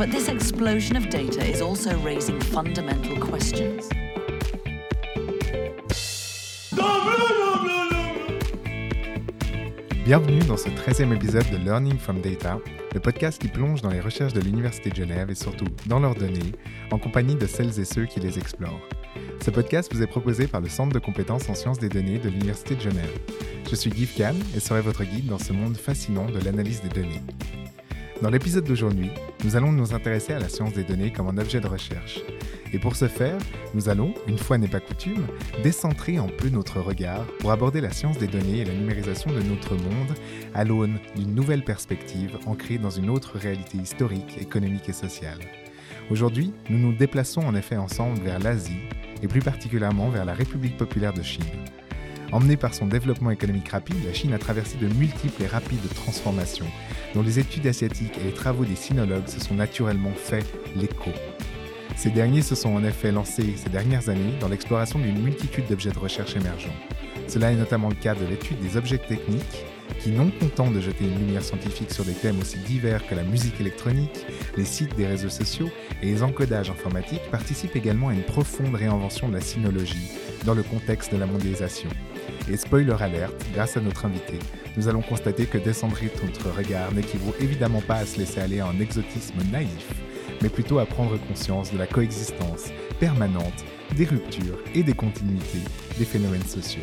But this explosion of data is also raising fundamental questions. Bienvenue dans ce 13e épisode de Learning from Data, le podcast qui plonge dans les recherches de l'Université de Genève et surtout dans leurs données, en compagnie de celles et ceux qui les explorent. Ce podcast vous est proposé par le Centre de compétences en sciences des données de l'Université de Genève. Je suis Guy Kahn et serai votre guide dans ce monde fascinant de l'analyse des données. Dans l'épisode d'aujourd'hui, nous allons nous intéresser à la science des données comme un objet de recherche. Et pour ce faire, nous allons, une fois n'est pas coutume, décentrer un peu notre regard pour aborder la science des données et la numérisation de notre monde à l'aune d'une nouvelle perspective ancrée dans une autre réalité historique, économique et sociale. Aujourd'hui, nous nous déplaçons en effet ensemble vers l'Asie et plus particulièrement vers la République populaire de Chine. Emmenée par son développement économique rapide, la Chine a traversé de multiples et rapides transformations, dont les études asiatiques et les travaux des sinologues se sont naturellement fait l'écho. Ces derniers se sont en effet lancés ces dernières années dans l'exploration d'une multitude d'objets de recherche émergents. Cela est notamment le cas de l'étude des objets techniques, qui, non content de jeter une lumière scientifique sur des thèmes aussi divers que la musique électronique, les sites des réseaux sociaux et les encodages informatiques, participent également à une profonde réinvention de la sinologie dans le contexte de la mondialisation. Et spoiler alerte, grâce à notre invité, nous allons constater que décentrer notre regard n'équivaut évidemment pas à se laisser aller à un exotisme naïf, mais plutôt à prendre conscience de la coexistence permanente des ruptures et des continuités des phénomènes sociaux.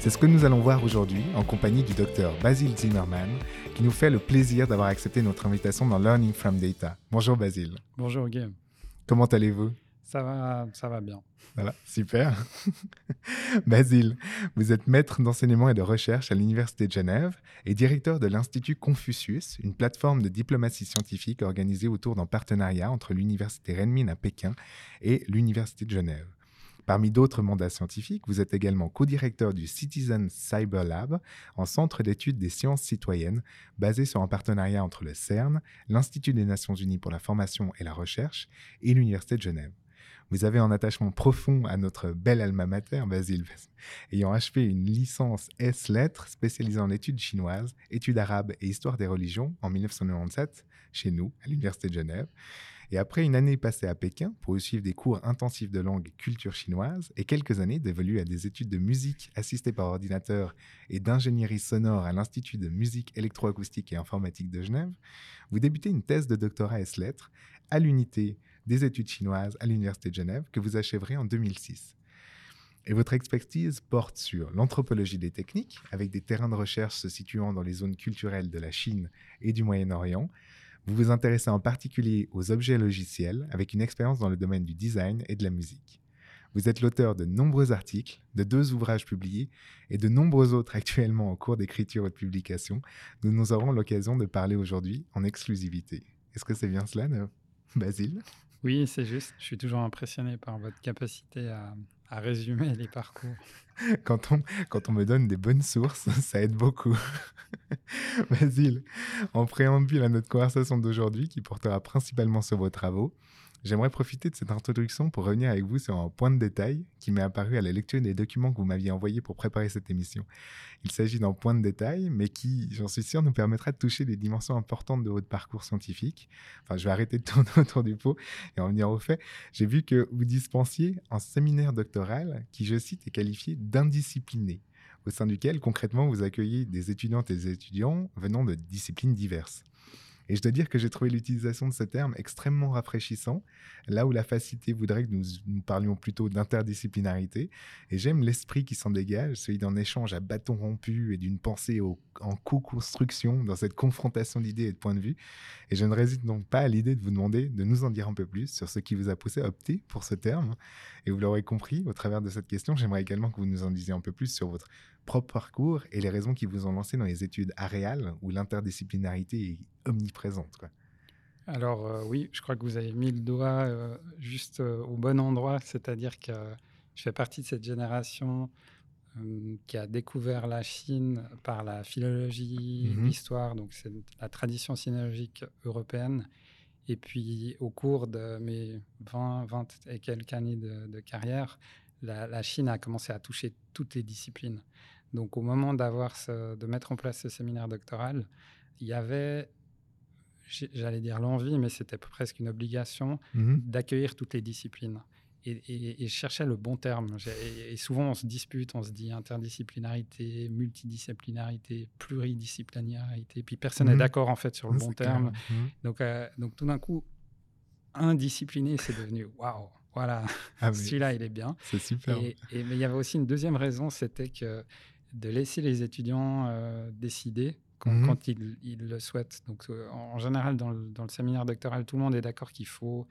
C'est ce que nous allons voir aujourd'hui en compagnie du docteur Basil Zimmerman, qui nous fait le plaisir d'avoir accepté notre invitation dans Learning from Data. Bonjour Basil. Bonjour Guillaume. Comment allez-vous? Ça va, ça va bien. Voilà, super. Basile, vous êtes maître d'enseignement et de recherche à l'Université de Genève et directeur de l'Institut Confucius, une plateforme de diplomatie scientifique organisée autour d'un partenariat entre l'Université Renmin à Pékin et l'Université de Genève. Parmi d'autres mandats scientifiques, vous êtes également co-directeur du Citizen Cyber Lab, un centre d'études des sciences citoyennes basé sur un partenariat entre le CERN, l'Institut des Nations Unies pour la formation et la recherche et l'Université de Genève. Vous avez un attachement profond à notre belle alma mater, Basile, ayant achevé une licence S-Lettres spécialisée en études chinoises, études arabes et histoire des religions en 1997, chez nous, à l'Université de Genève. Et après une année passée à Pékin pour suivre des cours intensifs de langue et culture chinoise et quelques années dévolues à des études de musique assistées par ordinateur et d'ingénierie sonore à l'Institut de musique électroacoustique et informatique de Genève, vous débutez une thèse de doctorat S-Lettres à l'unité des études chinoises à l'Université de Genève que vous achèverez en 2006. Et votre expertise porte sur l'anthropologie des techniques, avec des terrains de recherche se situant dans les zones culturelles de la Chine et du Moyen-Orient, vous vous intéressez en particulier aux objets logiciels avec une expérience dans le domaine du design et de la musique. Vous êtes l'auteur de nombreux articles, de deux ouvrages publiés et de nombreux autres actuellement en cours d'écriture et de publication dont nous aurons l'occasion de parler aujourd'hui en exclusivité. Est-ce que c'est bien cela, Basile? Oui, c'est juste. Je suis toujours impressionné par votre capacité à, résumer les parcours. Quand on, quand on me donne des bonnes sources, ça aide beaucoup. Basile, en préambule à notre conversation d'aujourd'hui qui portera principalement sur vos travaux, J'aimerais profiter de cette introduction pour revenir avec vous sur un point de détail qui m'est apparu à la lecture des documents que vous m'aviez envoyés pour préparer cette émission. Il s'agit d'un point de détail, mais qui, j'en suis sûr, nous permettra de toucher des dimensions importantes de votre parcours scientifique. Enfin, je vais arrêter de tourner autour du pot et en venir au fait. J'ai vu que vous dispensiez un séminaire doctoral qui, je cite, est qualifié d'indiscipliné au sein duquel concrètement vous accueillez des étudiantes et des étudiants venant de disciplines diverses. Et je dois dire que j'ai trouvé l'utilisation de ce terme extrêmement rafraîchissant, là où la facilité voudrait que nous, parlions plutôt d'interdisciplinarité. Et j'aime l'esprit qui s'en dégage, celui d'un échange à bâton rompu et d'une pensée en co-construction dans cette confrontation d'idées et de points de vue. Et je ne résiste donc pas à l'idée de vous demander de nous en dire un peu plus sur ce qui vous a poussé à opter pour ce terme. Et vous l'aurez compris, au travers de cette question, j'aimerais également que vous nous en disiez un peu plus sur votre propre parcours et les raisons qui vous ont lancé dans les études aréales où l'interdisciplinarité est omniprésente. Quoi. Alors euh, oui, je crois que vous avez mis le doigt euh, juste euh, au bon endroit, c'est-à-dire que je fais partie de cette génération qui a découvert la Chine par la philologie, Mhm. l'histoire, donc c'est la tradition sinologique européenne. Et puis au cours de mes 20, 20 et quelques années de, de carrière, la, la Chine a commencé à toucher toutes les disciplines. Donc au moment d'avoir de mettre en place ce séminaire doctoral, il y avait, j'allais dire l'envie, mais c'était presque une obligation Mhm. d'accueillir toutes les disciplines. Et, et- et je cherchais le bon terme. Et, et souvent, on se dispute, on se dit interdisciplinarité, multidisciplinarité, pluridisciplinarité. Puis personne n'est Mhm. d'accord, en fait, sur le Ah, bon terme. Mhm. Donc, euh, donc tout d'un coup, indiscipliné, c'est devenu waouh, voilà, Ah, celui-là, il est bien. c'est super. Et, et- mais il y avait aussi une deuxième raison, c'était que de laisser les étudiants euh, décider quand, Mhm. quand ils, ils le souhaitent. Donc, euh, en, en général, dans le, dans le séminaire doctoral, tout le monde est d'accord qu'il faut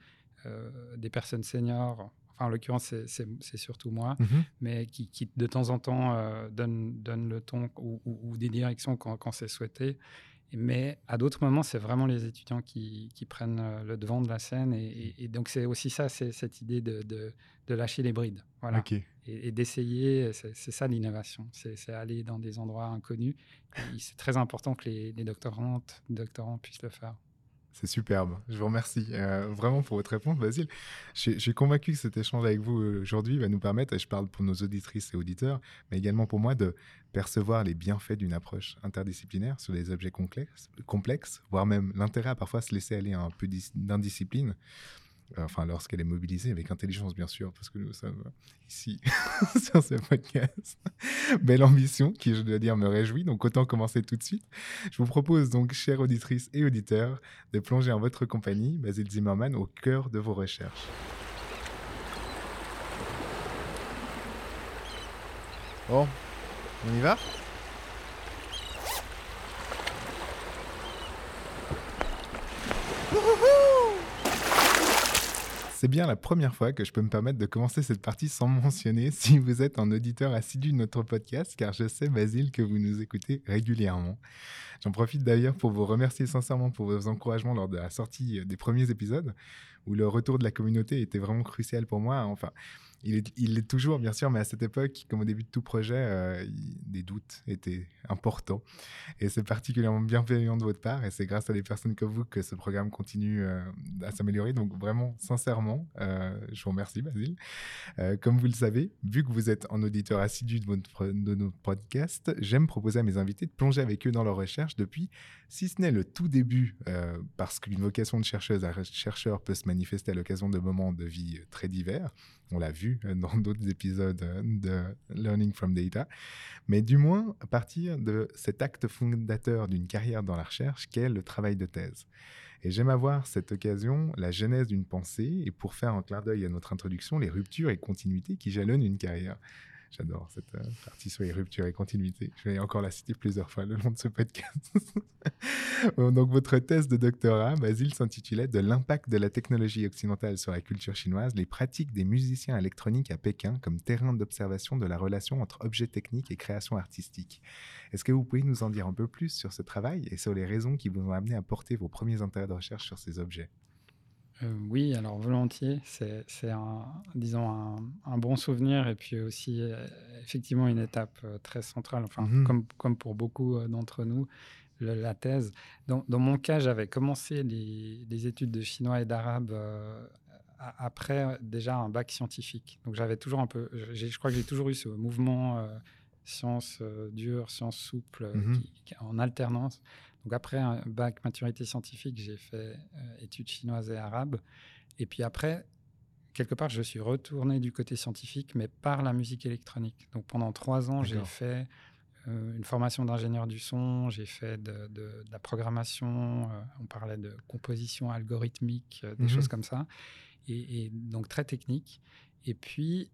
euh, des personnes seniors. Enfin, en l'occurrence, c'est- surtout moi, Mhm. mais qui, qui, de temps en temps euh, donnent, donnent le ton ou, ou- ou des directions quand, quand c'est souhaité. Mais à d'autres moments, c'est vraiment les étudiants qui, qui prennent euh, le devant de la scène. Et, et- et donc, c'est aussi ça, c'est cette idée de, de- de lâcher les brides. Voilà. Et, et d'essayer, c'est ça l'innovation. C'est aller dans des endroits inconnus. C'est très important que les, les doctorantes, doctorants puissent le faire. C'est superbe. Je vous remercie euh, vraiment pour votre réponse, Basile. Je, suis- convaincu que cet échange avec vous euh, aujourd'hui va nous permettre, et je parle pour nos auditrices et auditeurs, mais également pour moi, de percevoir les bienfaits d'une approche interdisciplinaire sur des objets complexes, voire même l'intérêt à parfois se laisser aller un peu dis- d'indiscipline. Euh, Enfin, lorsqu'elle est mobilisée avec intelligence, bien sûr, parce que nous sommes ici sur ce podcast. Belle ambition qui, je dois dire, me réjouit. Donc, autant commencer tout de suite. Je vous propose donc, chères auditrices et auditeurs, de plonger en votre compagnie, Basile Zimmerman, au cœur de vos recherches. Bon, on y va? C'est bien la première fois que je peux me permettre de commencer cette partie sans mentionner si vous êtes un auditeur assidu de notre podcast, car je sais, Basile, que vous nous écoutez régulièrement. J'en profite d'ailleurs pour vous remercier sincèrement pour vos encouragements lors de la sortie des premiers épisodes, où le retour de la communauté était vraiment crucial pour moi. Enfin, il est, toujours, bien sûr, mais à cette époque, comme au début de tout projet, euh, des doutes étaient importants. Et c'est particulièrement bienveillant de votre part. Et c'est grâce à des personnes comme vous que ce programme continue euh, à s'améliorer. Donc vraiment, sincèrement, euh, je vous remercie, Basile. Comme vous le savez, vu que vous êtes un auditeur assidu de, votre, de nos podcasts, j'aime proposer à mes invités de plonger avec eux dans leurs recherches depuis, si ce n'est le tout début, euh, parce qu'une vocation de chercheuse à chercheur peut se manifester à l'occasion de moments de vie euh, très divers. On l'a vu euh, dans d'autres épisodes de Learning from Data. Mais du moins, à partir de cet acte fondateur d'une carrière dans la recherche qu'est le travail de thèse. Et j'aime avoir cette occasion, la genèse d'une pensée, et pour faire un clin d'œil à notre introduction, les ruptures et continuités qui jalonnent une carrière. J'adore cette euh, partie sur les ruptures et continuités. Je vais encore la citer plusieurs fois le long de ce podcast. Donc, votre thèse de doctorat, Basile, s'intitulait De l'impact de la technologie occidentale sur la culture chinoise, les pratiques des musiciens électroniques à Pékin comme terrain d'observation de la relation entre objets techniques et création artistique. Est-ce que vous pouvez nous en dire un peu plus sur ce travail et sur les raisons qui vous ont amené à porter vos premiers intérêts de recherche sur ces objets? Euh, oui, alors volontiers. C'est c'est un, disons, un, un bon souvenir et puis aussi euh, effectivement une étape euh, très centrale, enfin, Mhm. comme, comme pour beaucoup d'entre nous, le- la thèse. Dans, dans mon cas, j'avais commencé les, les études de chinois et d'arabe a- après déjà un bac scientifique. Donc j'avais toujours un peu, je crois que j'ai toujours eu ce mouvement sciences euh, dures, sciences souples euh, qui- en alternance. Donc après un bac maturité scientifique, j'ai fait euh, études chinoises et arabes. Et puis après, quelque part, je suis retourné du côté scientifique, mais par la musique électronique. Donc pendant trois ans, j'ai fait euh, une formation d'ingénieur du son, j'ai fait de, de- de la programmation, euh, on parlait de composition algorithmique, des Mhm. choses comme ça, et, et donc très technique. Et puis,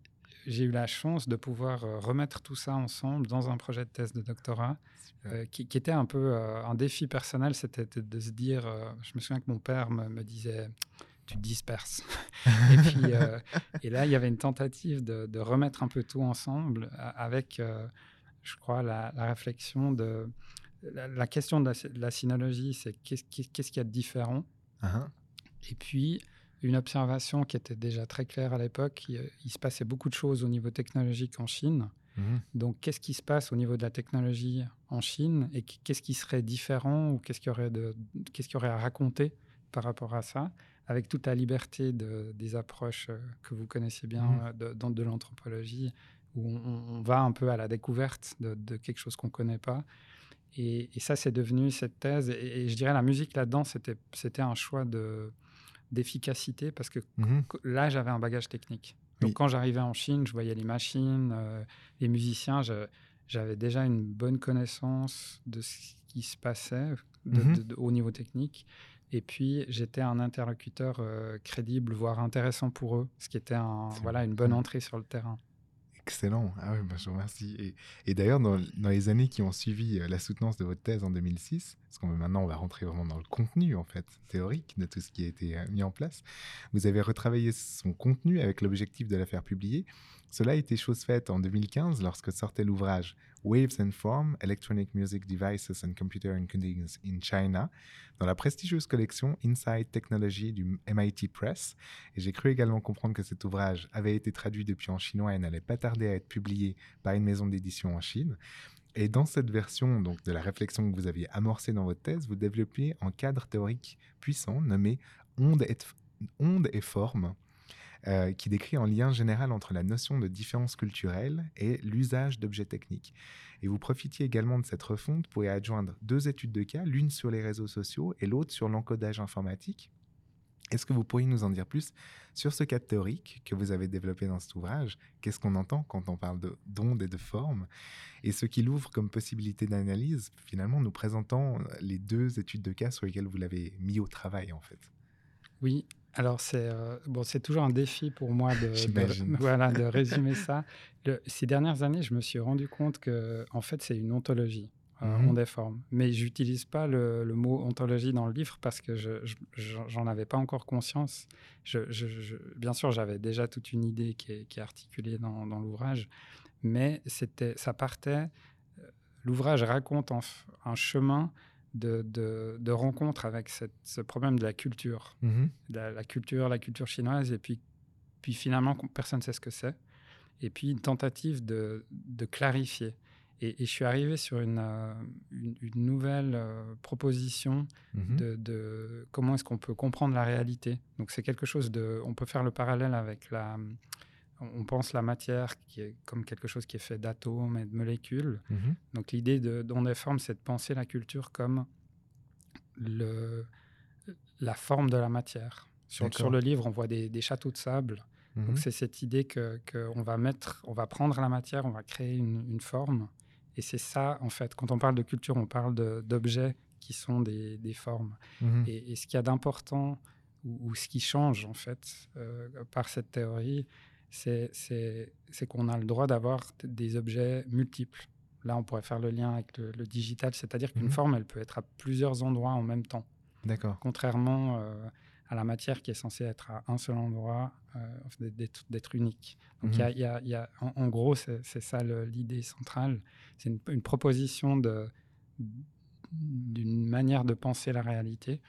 j'ai eu la chance de pouvoir euh, remettre tout ça ensemble dans un projet de thèse de doctorat euh, qui, qui était un peu euh, un défi personnel, c'était de, se dire, euh, je me souviens que mon père me, me disait, tu te disperses. et puis, et là, il y avait une tentative de, de remettre un peu tout ensemble avec, je crois, la, la réflexion de la, la question de la, de la sinologie, c'est qu'est-ce qui- qu'est-ce qu'il y a de différent? Ah, Et puis, une observation qui était déjà très claire à l'époque, il, il se passait beaucoup de choses au niveau technologique en Chine. mhm, Donc, qu'est-ce qui se passe au niveau de la technologie en Chine et qu- qu'est-ce qui serait différent ou qu'est-ce qu'il y aurait, de, qu'est-ce qu'il y aurait à raconter par rapport à ça, avec toute la liberté de- des approches euh, que vous connaissez bien euh, de, dans- de l'anthropologie, où on, on va un peu à la découverte de, de quelque chose qu'on ne connaît pas. Et, et ça, c'est devenu cette thèse. Et, et je dirais la musique là-dedans, c'était, c'était un choix de, d'efficacité parce que mhm. là, j'avais un bagage technique. Donc, Oui. quand j'arrivais en Chine, je voyais les machines, euh, les musiciens, j'avais déjà une bonne connaissance de ce qui se passait de- Mhm. de- de- au niveau technique. Et puis, j'étais un interlocuteur euh, crédible, voire intéressant pour eux, ce qui était un, voilà, une bonne entrée sur le terrain. Excellent. Ah oui, bah, je vous remercie. Et, d'ailleurs, dans, dans les années qui ont suivi euh, la soutenance de votre thèse en 2006, parce qu'on maintenant on va rentrer vraiment dans le contenu en fait théorique de tout ce qui a été euh, mis en place, vous avez retravaillé son contenu avec l'objectif de la faire publier. Cela a été chose faite en 2015 lorsque sortait l'ouvrage Waves and Form, Electronic Music Devices and Computer Encodings in China, dans la prestigieuse collection Inside Technology du MIT Press. Et j'ai cru également comprendre que cet ouvrage avait été traduit depuis en chinois et n'allait pas tarder à être publié par une maison d'édition en Chine. Et dans cette version donc, de la réflexion que vous aviez amorcée dans votre thèse, vous développiez un cadre théorique puissant nommé onde et, onde et forme, euh, qui décrit un lien général entre la notion de différence culturelle et l'usage d'objets techniques. Et vous profitiez également de cette refonte pour y adjoindre deux études de cas, l'une sur les réseaux sociaux et l'autre sur l'encodage informatique. Est-ce que vous pourriez nous en dire plus sur ce cadre théorique que vous avez développé dans cet ouvrage? Qu'est-ce qu'on entend quand on parle de- d'ondes et de formes? Et ce qu'il ouvre comme possibilité d'analyse, finalement, nous présentant les deux études de cas sur lesquelles vous l'avez mis au travail, en fait. Oui, alors c'est euh, bon, toujours un défi pour moi de, voilà, de résumer ça. Le- ces dernières années, je me suis rendu compte que en fait, c'est une ontologie. Euh, Mhm. on déforme. Mais j'utilise pas le, le mot ontologie dans le livre parce que je, je- j'en j'en avais pas encore conscience. Je, je- je- bien sûr, j'avais déjà toute une idée qui est, qui est articulée dans, dans l'ouvrage, mais c'était, ça partait. euh, L'ouvrage raconte un chemin de, de, de rencontre avec cette- ce problème de la culture Mhm. la, la culture, la culture chinoise, et puis, puis finalement, personne ne sait ce que c'est. Et puis une tentative de, de clarifier. Et, et je suis arrivé sur une, euh, une, une nouvelle euh, proposition Mhm. de, de comment est-ce qu'on peut comprendre la réalité. Donc c'est quelque chose de... On peut faire le parallèle avec la... On pense la matière qui est comme quelque chose qui est fait d'atomes et de molécules. Mhm. Donc l'idée de d'onde forme, c'est de penser la culture comme le, la forme de la matière. Sur, sur le livre, on voit des, des châteaux de sable. Mhm. Donc c'est cette idée que qu'on va mettre, on va prendre la matière, on va créer une, une forme. Et c'est ça, en fait, quand on parle de culture, on parle d'objets qui sont des, des formes. Mhm. Et, et ce qu'il y a d'important, ou, ou ce qui change, en fait, euh, par cette théorie, c'est qu'on a le droit d'avoir des objets multiples. Là, on pourrait faire le lien avec le, le digital, c'est-à-dire qu'une Mhm. forme, elle peut être à plusieurs endroits en même temps, D'accord. contrairement euh, à la matière qui est censée être à un seul endroit, euh, d'être unique. Donc, il y a- il y a- y a- en, en gros, c'est ça l'idée centrale. C'est une, une proposition d'une manière de penser la réalité.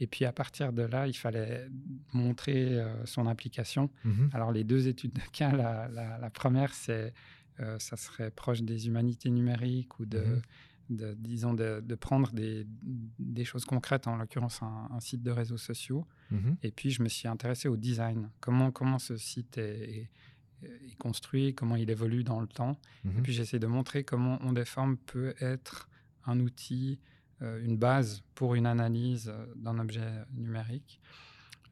Et puis, à partir de là, il fallait montrer euh, son application. Mhm. Alors, les deux études de cas, la, la- la première, c'est euh, ça serait proche des humanités numériques ou de, de- disons, de, de prendre des, des choses concrètes, en l'occurrence un, un site de réseaux sociaux. Mhm. Et puis, je me suis intéressé au design. Comment, comment ce site est, est- est construit, comment il évolue dans le temps. Et puis, j'essaie de montrer comment On Déforme peut être un outil, une base pour une analyse euh, d'un objet numérique.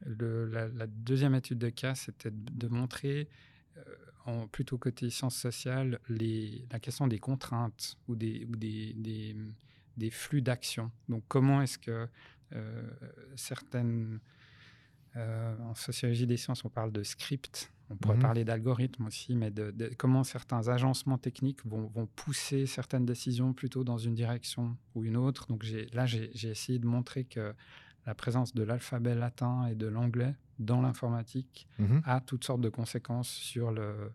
La, deuxième étude de cas, c'était de, montrer, euh, en, plutôt côté sciences sociales, les, la question des contraintes ou des, flux d'action. Donc, comment est-ce que euh, certaines... euh, en sociologie des sciences, on parle de script. On pourrait Mhm. parler d'algorithme aussi, mais de, de comment certains agencements techniques vont, vont pousser certaines décisions plutôt dans une direction ou une autre. Donc là, j'ai essayé de montrer que la présence de l'alphabet latin et de l'anglais dans l'informatique Mhm. a toutes sortes de conséquences sur le-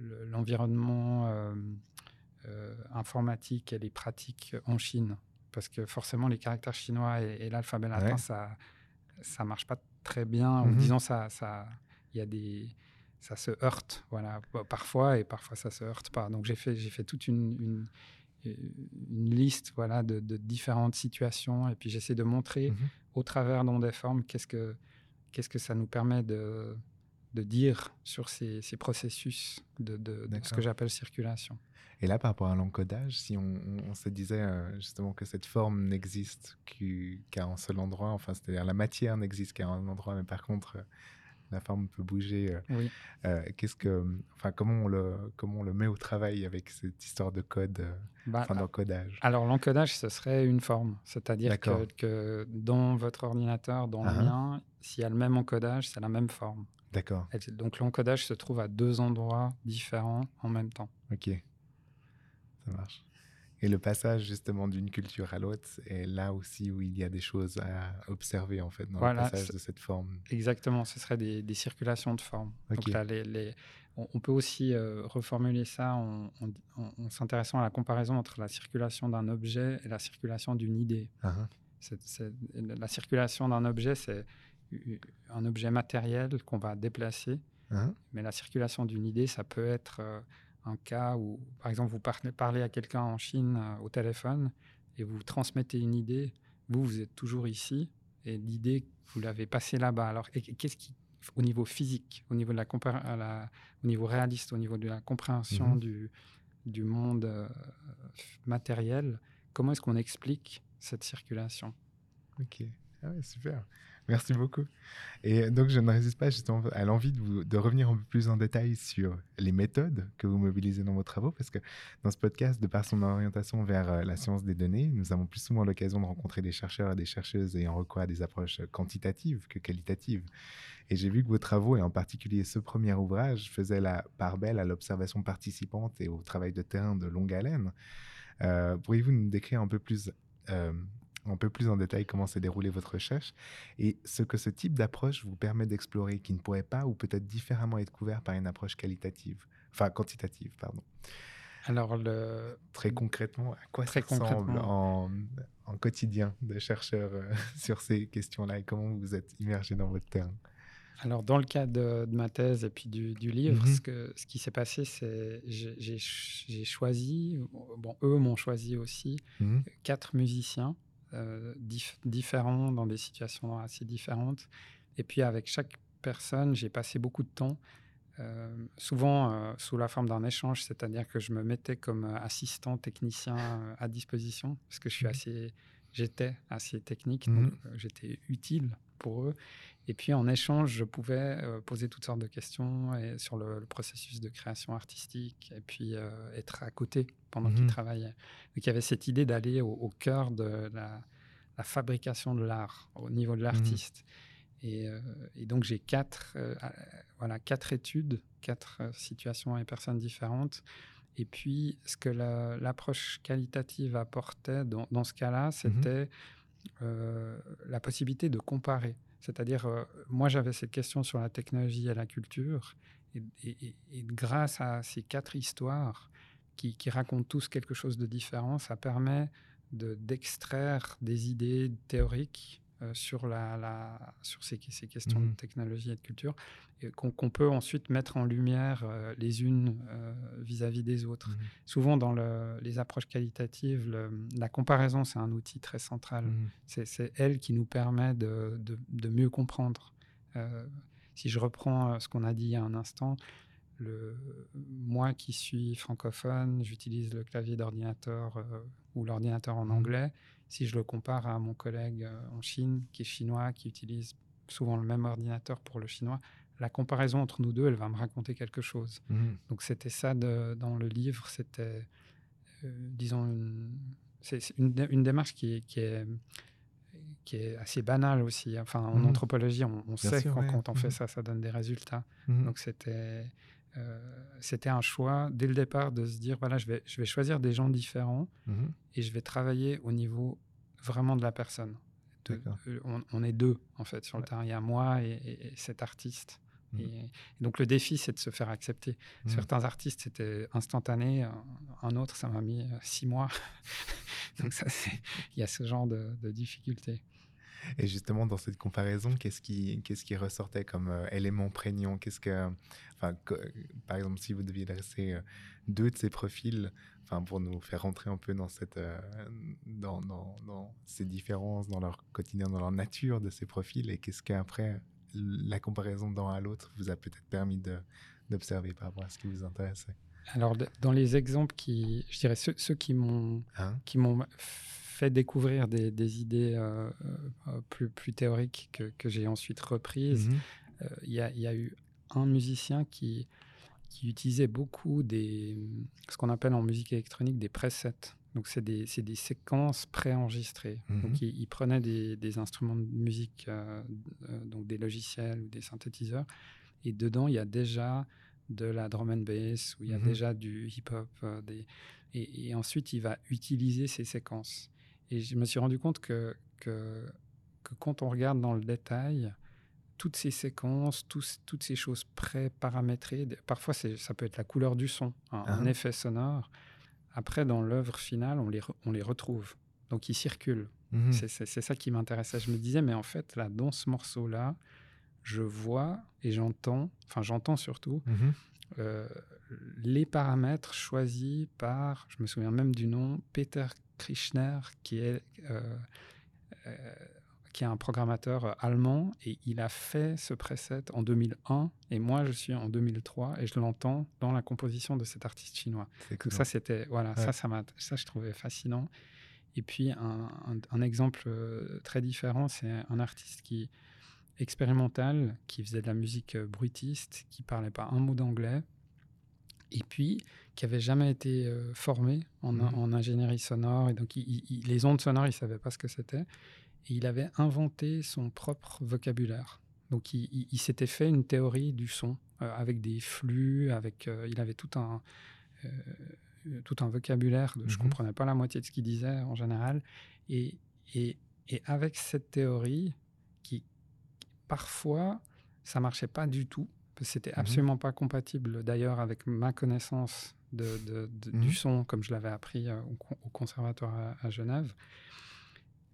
le- l'environnement euh, euh, informatique et les pratiques en Chine. Parce que forcément, les caractères chinois et, et l'alphabet latin, ça, ça marche pas très bien. Mhm. Ou disons, ça, ça, il y a des, ça se heurte, voilà, parfois et parfois ça se heurte pas. Donc j'ai fait, j'ai fait toute une, une, une liste, voilà, de, de différentes situations et puis j'essaie de montrer Mhm. au travers d'ondes et formes qu'est-ce que, qu'est-ce que ça nous permet de, de dire sur ces, ces processus de, de- de ce que j'appelle circulation. Et là, par rapport à l'encodage, si on, se disait euh, justement que cette forme n'existe qu'à un seul endroit, enfin, c'est-à-dire la matière n'existe qu'à un endroit, mais par contre, euh, la forme peut bouger. euh, Oui. qu'est-ce que, enfin, comment on le, comment on le met au travail avec cette histoire de code, Bah, enfin, d'encodage? Alors l'encodage, ce serait une forme, c'est-à-dire que, que dans votre ordinateur, dans Ah le ah. mien, s'il y a le même encodage, c'est la même forme. D'accord. Donc l'encodage se trouve à deux endroits différents en même temps. Ok. Ça marche. Et le passage justement d'une culture à l'autre est là aussi où il y a des choses à observer en fait dans Voilà, le passage de cette forme. Exactement, ce serait des, des circulations de forme. Donc Ok. là, les, les- on, on peut aussi euh, reformuler ça en, en- en- en s'intéressant à la comparaison entre la circulation d'un objet et la circulation d'une idée. Ah, ah. La circulation d'un objet, c'est un objet matériel qu'on va déplacer. Ah, Mais la circulation d'une idée, ça peut être euh, un cas où, par exemple, vous parlez, à quelqu'un en Chine euh, au téléphone et vous transmettez une idée. Vous, vous êtes toujours ici et l'idée, vous l'avez passée là-bas. Alors, qu'est-ce qui, au niveau physique, au niveau de la, à la- au niveau réaliste, au niveau de la compréhension Mhm. du, du monde euh, matériel, comment est-ce qu'on explique cette circulation? Ok. Ah ouais, super. Merci beaucoup. Et donc, je ne résiste pas justement à l'envie de, revenir un peu plus en détail sur les méthodes que vous mobilisez dans vos travaux, parce que dans ce podcast, de par son orientation vers euh, la science des données, nous avons plus souvent l'occasion de rencontrer des chercheurs et des chercheuses ayant recours à des approches quantitatives que qualitatives. Et j'ai vu que vos travaux, et en particulier ce premier ouvrage, faisaient la part belle à l'observation participante et au travail de terrain de longue haleine. Euh, Pourriez-vous nous décrire un peu plus euh, un peu plus en détail comment s'est déroulée votre recherche et ce que ce type d'approche vous permet d'explorer qui ne pourrait pas ou peut-être différemment être couvert par une approche qualitative, enfin quantitative, pardon. Alors, le, Très concrètement, à quoi Très ça ressemble en, en quotidien de chercheur euh, sur ces questions-là et comment vous êtes immergé dans votre terrain? Alors, dans le cas de, de ma thèse et puis du, du livre, Mhm. ce, que, ce qui s'est passé, c'est j'ai j'ai ch- j'ai choisi, bon, eux m'ont choisi aussi, Mhm. quatre musiciens dif- différents dans des situations assez différentes. Et puis, avec chaque personne, j'ai passé beaucoup de temps, euh, souvent euh, sous la forme d'un échange, c'est-à-dire que je me mettais comme euh, assistant technicien euh, à disposition, parce que je suis Mhm. assez, j'étais assez technique, Mhm. donc euh, j'étais utile pour eux. Et puis en échange, je pouvais euh, poser toutes sortes de questions et sur le, le processus de création artistique et puis euh, être à côté pendant qu'ils Mhm. travaillaient. Donc il y avait cette idée d'aller au, au cœur de la, la fabrication de l'art, au niveau de l'artiste. Et, euh, et donc j'ai quatre, euh, voilà, quatre études, quatre euh, situations et personnes différentes. Et puis ce que la- l'approche qualitative apportait dans, dans ce cas-là, c'était euh, la possibilité de comparer. C'est-à-dire, euh, moi j'avais cette question sur la technologie et la culture, et, grâce à ces quatre histoires qui, qui racontent tous quelque chose de différent, ça permet de- d'extraire des idées théoriques euh, sur, la, la- sur ces, ces questions de technologie et de culture, qu'on peut ensuite mettre en lumière euh, les unes euh, vis-à-vis des autres. Mhm. Souvent, dans le- les approches qualitatives, le- la comparaison, c'est un outil très central. Mhm. C'est elle qui nous permet de, de- de mieux comprendre. Si je reprends ce qu'on a dit il y a un instant, le, moi qui suis francophone, j'utilise le clavier d'ordinateur ou l'ordinateur en anglais. Si je le compare à mon collègue euh, en Chine, qui est chinois, qui utilise souvent le même ordinateur pour le chinois, la comparaison entre nous deux, elle va me raconter quelque chose. Mhm. Donc c'était ça de- dans le livre, c'était, euh, disons, une, c'est une, dé- une démarche qui est, qui, est, qui est assez banale aussi. Enfin, en Mhm. anthropologie, on, on sait sûr, quand, ouais. quand on fait Mhm. ça, ça donne des résultats. Donc c'était, c'était un choix dès le départ de se dire, voilà, je vais, je vais choisir des gens différents Mhm. et je vais travailler au niveau vraiment de la personne. De- euh, on, on est deux, en fait, sur le terrain. Il y a moi et, et- et cet artiste. Mhm. Et, et donc le défi, c'est de se faire accepter. Mhm. Certains artistes, c'était instantané. Un, un autre, ça m'a mis euh, six mois. donc ça, il y a ce genre de, de difficultés. Et justement, dans cette comparaison, qu'est-ce qui, qu'est-ce qui ressortait comme euh, élément prégnant? Qu'est-ce que, enfin, que- par exemple, si vous deviez dresser euh, deux de ces profils, enfin, pour nous faire rentrer un peu dans cette, euh, dans, dans, dans ces différences, dans leur quotidien, dans leur nature de ces profils, et qu'est-ce qu'après la comparaison d'un à l'autre vous a peut-être permis d'observer par rapport à ce qui vous intéressait? Alors, dans les exemples qui, je dirais, ceux, ceux qui m'ont Hein? qui m'ont fait découvrir des, des idées euh, euh, plus, plus théoriques que, que j'ai ensuite reprises. Mhm. Euh, Il y, a, il y a eu un musicien qui, qui utilisait beaucoup des, ce qu'on appelle en musique électronique des presets. Donc, c'est des, des séquences préenregistrées. Mhm. Donc, il, il prenait des, des instruments de musique, euh, euh, donc des logiciels ou des synthétiseurs, et dedans, il y a déjà de la drum and bass, où il y a Mhm. déjà du hip-hop, euh, des... et, et ensuite, il va utiliser ces séquences. Et je me suis rendu compte que, que, que quand on regarde dans le détail, toutes ces séquences, tous- toutes ces choses pré-paramétrées, parfois ça peut être la couleur du son, un, un Ah. effet sonore. Après, dans l'œuvre finale, on les, re- on les retrouve. Donc, ils circulent. Mhm. C'est- ça qui m'intéressait. Je me disais, mais en fait, là, dans ce morceau-là, je vois et j'entends, enfin, j'entends surtout Mhm. euh, les paramètres choisis par, je me souviens même du nom, Peter Krishner, qui est, euh, euh, qui est un programmateur allemand, et il a fait ce preset en 2001, et moi je suis en 2003, et je l'entends dans la composition de cet artiste chinois. Donc ça, c'était, voilà, Ouais. ça, ça, ça, je trouvais fascinant. Et puis, un, un- un exemple euh, très différent, c'est un artiste qui expérimental, qui faisait de la musique bruitiste, qui parlait pas un mot d'anglais, et puis qui avait jamais été euh, formé en, Mhm. en ingénierie sonore. Et donc, il- il- il- les ondes sonores, il savait pas ce que c'était. Et il avait inventé son propre vocabulaire. Donc, il, s'était fait une théorie du son euh, avec des flux, avec, euh, il avait tout un, euh, tout un vocabulaire. De, Je Mhm. comprenais pas la moitié de ce qu'il disait en général. Et, et, et avec cette théorie, qui parfois, ça marchait pas du tout. C'était Mhm. absolument pas compatible d'ailleurs avec ma connaissance de, de- de- Mhm. du son, comme je l'avais appris euh, au, con- au conservatoire à, à Genève.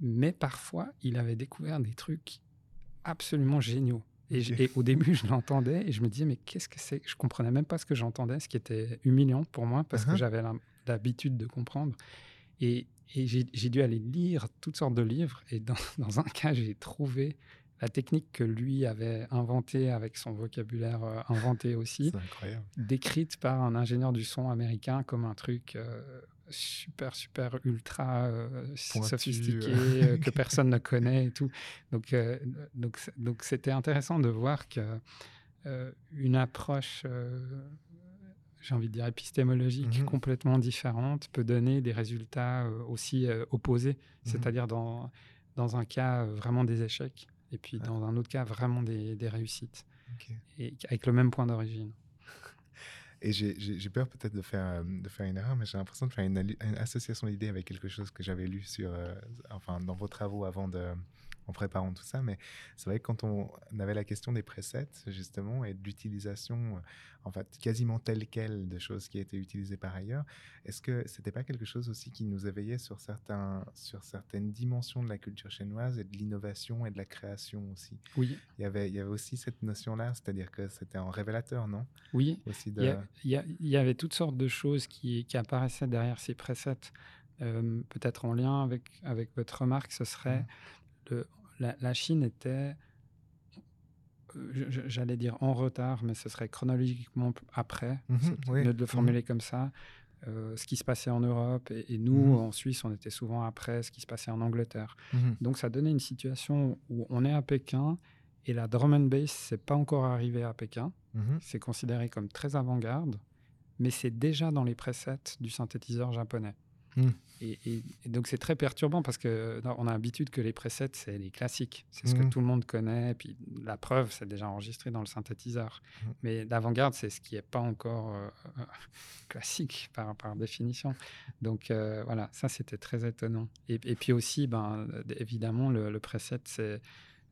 Mais parfois, il avait découvert des trucs absolument géniaux. Et, je- Ok. et au début, je l'entendais et je me disais, mais qu'est-ce que c'est? Je comprenais même pas ce que j'entendais, ce qui était humiliant pour moi parce Uh-huh. que j'avais la- l'habitude de comprendre. Et, et j'ai j'ai dû aller lire toutes sortes de livres. Et dans, dans un cas, j'ai trouvé la technique que lui avait inventée avec son vocabulaire euh, inventé aussi, décrite par un ingénieur du son américain comme un truc euh, super, super, ultra euh, sophistiqué que personne ne connaît et tout. Donc, donc, donc c'était intéressant de voir que une approche, j'ai envie de dire épistémologique, Mhm. complètement différente peut donner des résultats aussi opposés, Mhm. c'est-à-dire dans, dans un cas vraiment des échecs et puis dans un autre cas vraiment des, des réussites, et avec le même point d'origine. Et j'ai- peur peut-être de faire, euh, de faire une erreur, mais j'ai l'impression de faire une association d'idées avec quelque chose que j'avais lu sur, euh, enfin, dans vos travaux avant de, en préparant tout ça. Mais c'est vrai que quand on avait la question des presets, justement, et de l'utilisation, euh, en fait, quasiment telle quelle de choses qui étaient utilisées par ailleurs, est-ce que c'était pas quelque chose aussi qui nous éveillait sur, certains, sur certaines dimensions de la culture chinoise et de l'innovation et de la création aussi? Oui, il y, avait, il y avait aussi cette notion-là, c'est-à-dire que c'était un révélateur, non? Oui. aussi Il de... y, a- il y a- il y avait toutes sortes de choses qui, qui apparaissaient derrière ces presets. Euh, Peut-être en lien avec, avec votre remarque, ce serait Mhm. Le, la, la Chine était, euh, j'allais dire en retard, mais ce serait chronologiquement après, c'est peut-être oui. mieux de le formuler comme ça. euh, ce qui se passait en Europe et, et nous Mhm. en Suisse on était souvent après ce qui se passait en Angleterre donc ça donnait une situation où on est à Pékin et la drum and bass c'est pas encore arrivé à Pékin c'est considéré comme très avant-garde, mais c'est déjà dans les presets du synthétiseur japonais. Hmm. Et, et- et donc c'est très perturbant parce que non, on a l'habitude que les presets, c'est les classiques, c'est ce que Mhm. tout le monde connaît, puis la preuve, c'est déjà enregistré dans le synthétiseur. Mhm. Mais l'avant-garde, c'est ce qui n'est pas encore euh, euh, classique par, par définition. Donc euh, voilà, ça c'était très étonnant. Et, et puis aussi, ben, évidemment, le, le preset, c'est...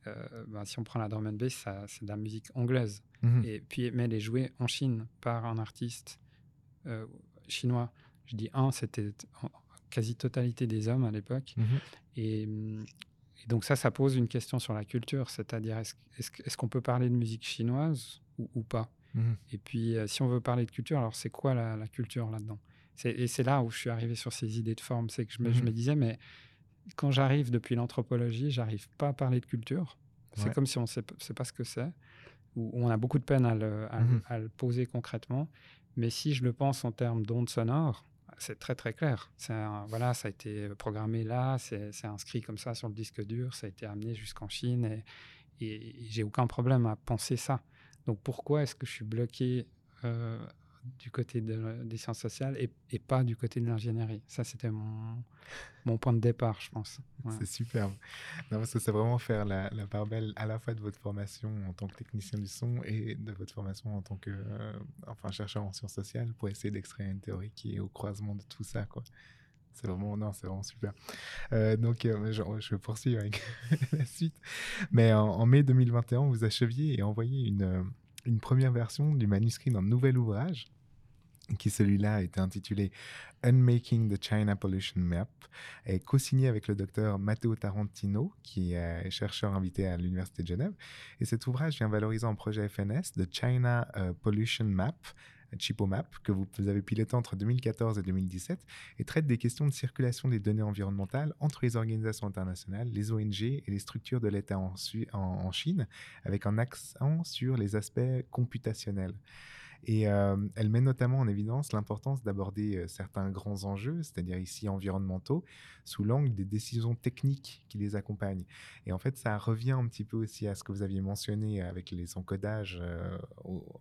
euh, ben, si on prend la drum and bass, ça- c'est de la musique anglaise. Mhm. Et puis, mais elle est jouée en Chine par un artiste chinois. Je dis un, c'était en quasi-totalité des hommes à l'époque. Mhm. Et, et donc ça, ça pose une question sur la culture, c'est-à-dire est-ce est est qu'on peut parler de musique chinoise ou, ou pas? Mhm. Et puis, euh, si on veut parler de culture, alors c'est quoi la, la culture là-dedans? Et c'est là où je suis arrivé sur ces idées de forme, c'est que je me, je Mhm. me disais, mais quand j'arrive depuis l'anthropologie, j'arrive pas à parler de culture. C'est Ouais. comme si on ne sait, pas ce que c'est, ou on a beaucoup de peine à le, à le- à le poser concrètement. Mais si je le pense en termes d'ondes sonores, c'est très très clair. Voilà, ça a été programmé là, c'est inscrit comme ça sur le disque dur, ça a été amené jusqu'en Chine et j'ai aucun problème à penser ça. Donc pourquoi est-ce que je suis bloqué euh, du côté de- des sciences sociales et, pas du côté de l'ingénierie Ça, c'était mon, point de départ, je pense. C'est superbe. Non, parce que c'est vraiment faire la, la part belle à la fois de votre formation en tant que technicien du son et de votre formation en tant que euh, enfin, chercheur en sciences sociales pour essayer d'extraire une théorie qui est au croisement de tout ça. Quoi. C'est vraiment, non, c'est vraiment super. Euh, donc, euh, je, je poursuis avec la suite. Mais en, mai 2021, vous acheviez et envoyé une, une première version du manuscrit d'un nouvel ouvrage qui celui-là était intitulé Unmaking the China Pollution Map, est co-signé avec le docteur Matteo Tarantino, qui est chercheur invité à l'Université de Genève. Et cet ouvrage vient valoriser un projet FNS de China euh, Pollution Map, CHIPOMAP, que vous, avez piloté entre 2014 et 2017, et traite des questions de circulation des données environnementales entre les organisations internationales, les ONG et les structures de l'État en- en Chine, avec un accent sur les aspects computationnels. Et elle met notamment en évidence l'importance d'aborder certains grands enjeux, c'est-à-dire ici environnementaux, sous l'angle des décisions techniques qui les accompagnent. Et en fait, ça revient un petit peu aussi à ce que vous aviez mentionné avec les encodages,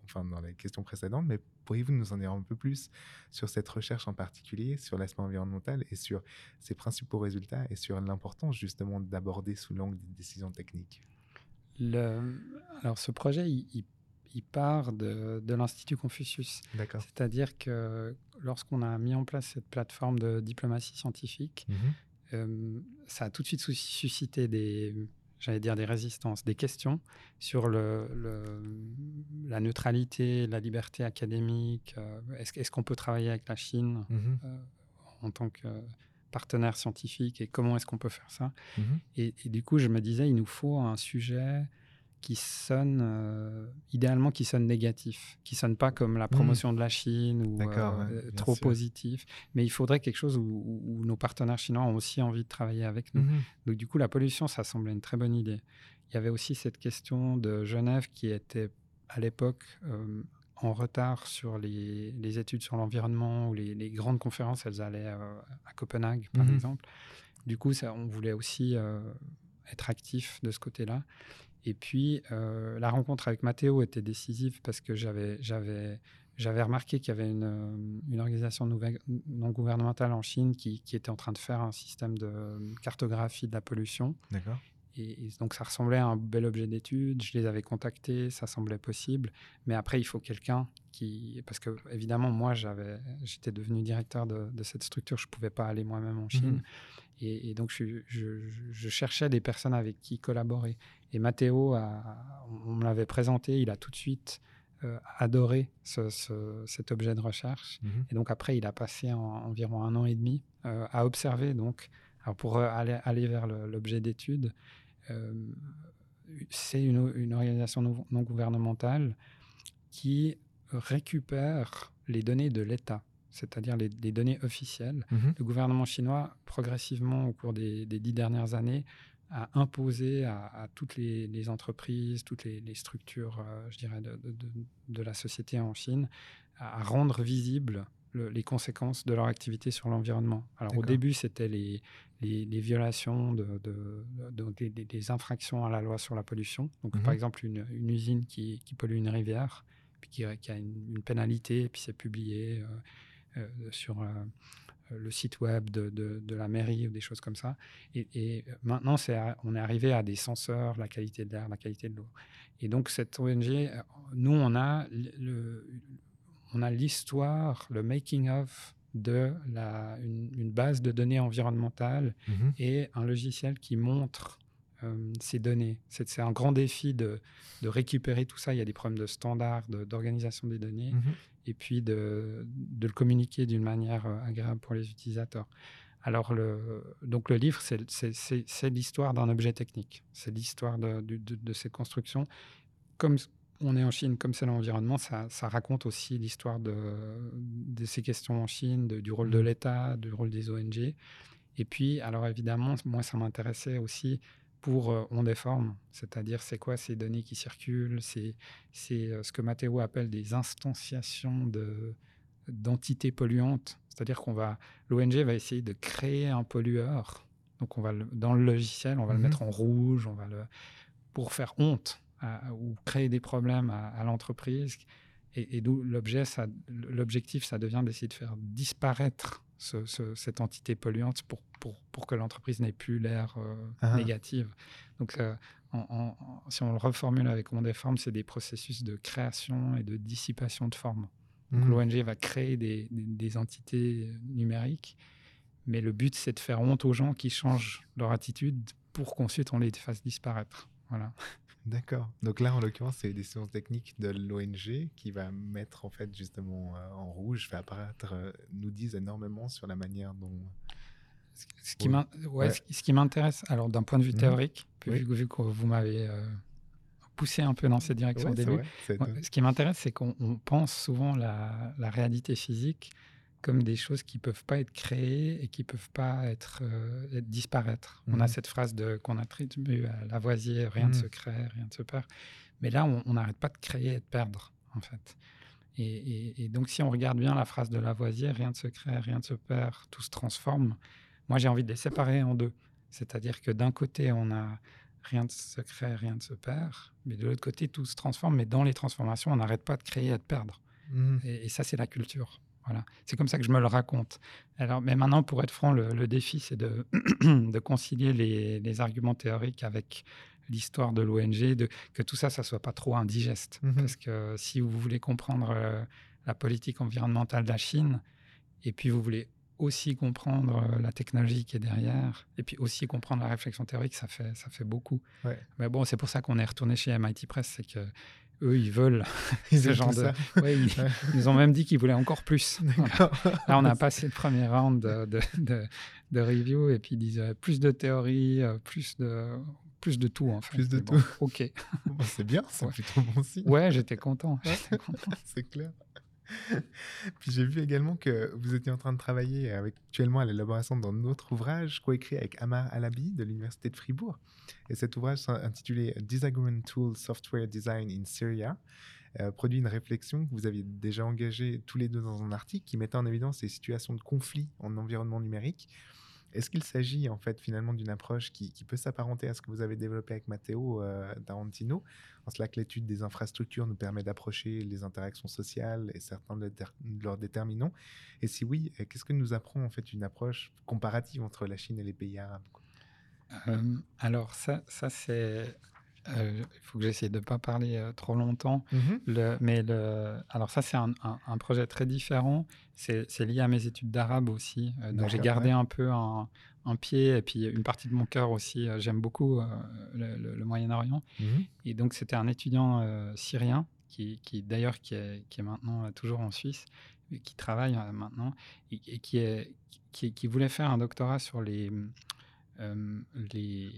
enfin dans les questions précédentes, mais pourriez-vous nous en dire un peu plus sur cette recherche en particulier, sur l'aspect environnemental et sur ses principaux résultats et sur l'importance justement d'aborder sous l'angle des décisions techniques? Alors, ce projet, il- il part de, de l'Institut Confucius. C'est-à-dire que lorsqu'on a mis en place cette plateforme de diplomatie scientifique, Mhm. euh, ça a tout de suite sus- suscité des, j'allais dire des résistances, des questions sur le, le- la neutralité, la liberté académique. euh, est-ce, est-ce qu'on peut travailler avec la Chine Mhm. euh, en tant que partenaire scientifique et comment est-ce qu'on peut faire ça? Mhm. et, et du coup, je me disais, il nous faut un sujet qui sonne, euh, idéalement, qui sonne négatif, qui sonne pas comme la promotion de la Chine ou euh, ouais, euh, trop sûr. positif. Mais il faudrait quelque chose où, où- où nos partenaires chinois ont aussi envie de travailler avec nous. Mhm. Donc du coup, la pollution, ça semblait une très bonne idée. Il y avait aussi cette question de Genève qui était à l'époque euh, en retard sur les, les études sur l'environnement ou les, les grandes conférences, elles allaient à Copenhague, par Mhm. exemple. Du coup, ça, on voulait aussi être actif de ce côté-là. Et puis, euh, la rencontre avec Matteo était décisive parce que j'avais, j'avais, j'avais remarqué qu'il y avait une, organisation non gouvernementale en Chine qui, qui était en train de faire un système de cartographie de la pollution. D'accord. Et, et donc, ça ressemblait à un bel objet d'étude. Je les avais contactés, ça semblait possible. Mais après, il faut quelqu'un qui. Parce que, évidemment, moi, j'avais, j'étais devenu directeur de, de cette structure. Je ne pouvais pas aller moi-même en Chine. Mhm. Et, et donc, je, je- je cherchais des personnes avec qui collaborer. Et Matteo, a- on me l'avait présenté, il a tout de suite euh, adoré ce- ce- cet objet de recherche. Mhm. Et donc, après, il a passé en- environ un an et demi euh, à observer. Donc, alors pour euh, aller, aller vers l'objet d'étude, c'est une, une organisation non, non gouvernementale qui récupère les données de l'État, c'est-à-dire les, les données officielles. Mhm. Le gouvernement chinois, progressivement au cours des, des dix dernières années, a imposé à, à toutes les, les entreprises, toutes les, les structures, euh, je dirais, de, de- la société en Chine, à, à rendre visibles le- les conséquences de leur activité sur l'environnement. Alors au début, c'était les, les, les violations, de, de- de- des- infractions à la loi sur la pollution. Donc Mhm. par exemple, une, une usine qui, qui pollue une rivière, puis qui, qui a une, une pénalité, et puis c'est publié euh, euh, sur euh, le site web de, de- de la mairie ou des choses comme ça. Et, et maintenant, c'est à- on est arrivé à des senseurs, la qualité de l'air, la qualité de l'eau. Et donc, cette ONG, nous, on a le- on a l'histoire, le making of de la, une, une base de données environnementales Mhm. et un logiciel qui montre euh, ces données. C'est un grand défi de, de récupérer tout ça. Il y a des problèmes de standards, de- d'organisation des données Mhm. et puis de, de le communiquer d'une manière euh, agréable pour les utilisateurs. Alors, le, donc le livre, c'est- l'histoire d'un objet technique. C'est l'histoire de, de, de, de cette construction. Comme on est en Chine, comme c'est l'environnement, ça, ça raconte aussi l'histoire de, de ces questions en Chine, de- du rôle de Mhm. l'État, du rôle des ONG. Et puis, alors évidemment, moi, ça m'intéressait aussi pour euh, on déforme, c'est-à-dire c'est quoi ces données qui circulent, c'est euh, ce que Matteo appelle des instantiations de d'entités polluantes, c'est-à-dire qu'on va l'ONG va essayer de créer un pollueur, donc on va le- dans le logiciel, on va le mettre en rouge, on va le pour faire honte à- ou créer des problèmes à, à l'entreprise. Et, et d'où l'objet, ça- l'objectif, ça devient d'essayer de faire disparaître ce- ce- cette entité polluante pour, pour, pour que l'entreprise n'ait plus l'air euh, Ah. négative. Donc, euh, en- en- en- si on le reformule avec On déforme, c'est des processus de création et de dissipation de formes. Donc, Mhm. l'ONG va créer des, des- des entités numériques, mais le but, c'est de faire honte aux gens qui changent leur attitude pour qu'ensuite on les fasse disparaître. Voilà. D'accord. Donc là, en l'occurrence, c'est une décision technique de l'ONG qui va mettre en fait justement euh, en rouge, fait apparaître, euh, nous disent énormément sur la manière dont. Ce- Ce qui Oui. m'in- ouais, Ouais. ce qui- ce qui m'intéresse, alors d'un point de vue Mhm. théorique, Oui. vu, que vous m'avez euh, poussé un peu dans cette direction au début, ce qui m'intéresse, c'est qu'on on pense souvent la, la réalité physique comme des choses qui peuvent pas être créées et qui peuvent pas être, euh, être- disparaître. On a cette phrase de qu'on attribue à Lavoisier rien ne Mhm. se crée, rien ne se perd. Mais là, on n'arrête pas de créer et de perdre, en fait. Et, et- et donc, si on regarde bien la phrase de Lavoisier, rien ne se crée, rien ne se perd, tout se transforme. Moi, j'ai envie de les séparer en deux. C'est-à-dire que d'un côté, on a rien ne se crée, rien ne se perd, mais de l'autre côté, tout se transforme. Mais dans les transformations, on n'arrête pas de créer et de perdre. Et, et ça, c'est la culture. Voilà. C'est comme ça que je me le raconte. Alors, mais maintenant, pour être franc, le, le défi, c'est de, de concilier les, les arguments théoriques avec l'histoire de l'ONG, de, que tout ça, ça soit pas trop indigeste. Mhm. Parce que si vous voulez comprendre euh, la politique environnementale de la Chine, et puis vous voulez aussi comprendre euh, la technologie qui est derrière, et puis aussi comprendre la réflexion théorique, ça fait, ça fait beaucoup. Ouais. Mais bon, c'est pour ça qu'on est retourné chez MIT Press, c'est que eux, ils veulent Ils ce genre de. Ouais, ils, ont même dit qu'ils voulaient encore plus. Là, on a passé le premier round de, de, de- de review et puis ils disent euh, plus de théorie, euh, plus de, plus de tout en fait. Plus de bon, tout. ok. Bon, c'est bien, c'est Ouais. plutôt bon signe. Ouais, j'étais content. j'étais content. c'est clair. Puis j'ai vu également que vous étiez en train de travailler actuellement à l'élaboration d'un autre ouvrage coécrit avec Amar Alabi de l'Université de Fribourg. Et cet ouvrage intitulé Disagreement Tool Software Design in Syria euh, produit une réflexion que vous aviez déjà engagée tous les deux dans un article qui mettait en évidence les situations de conflit en environnement numérique. Est-ce qu'il s'agit en fait finalement d'une approche qui, qui peut s'apparenter à ce que vous avez développé avec Matteo euh, Tarantino, en cela que l'étude des infrastructures nous permet d'approcher les interactions sociales et certains de leurs- déterminants Et si oui, euh, qu'est-ce que nous apprend en fait une approche comparative entre la Chine et les pays arabes Euh, alors, ça, ça c'est. euh, Il faut que j'essaie de ne pas parler euh, trop longtemps. Le, mais le, alors ça, c'est un, un- un projet très différent. C'est lié à mes études d'arabe aussi. Euh, donc j'ai gardé ouais. un peu un, un pied et puis une partie de mon cœur aussi. Euh, J'aime beaucoup euh, le, le- le Moyen-Orient. Mhm. Et donc c'était un étudiant euh, syrien qui, qui d'ailleurs qui est, qui est maintenant toujours en Suisse, et qui travaille euh, maintenant et, et qui, est, qui, voulait faire un doctorat sur les, les,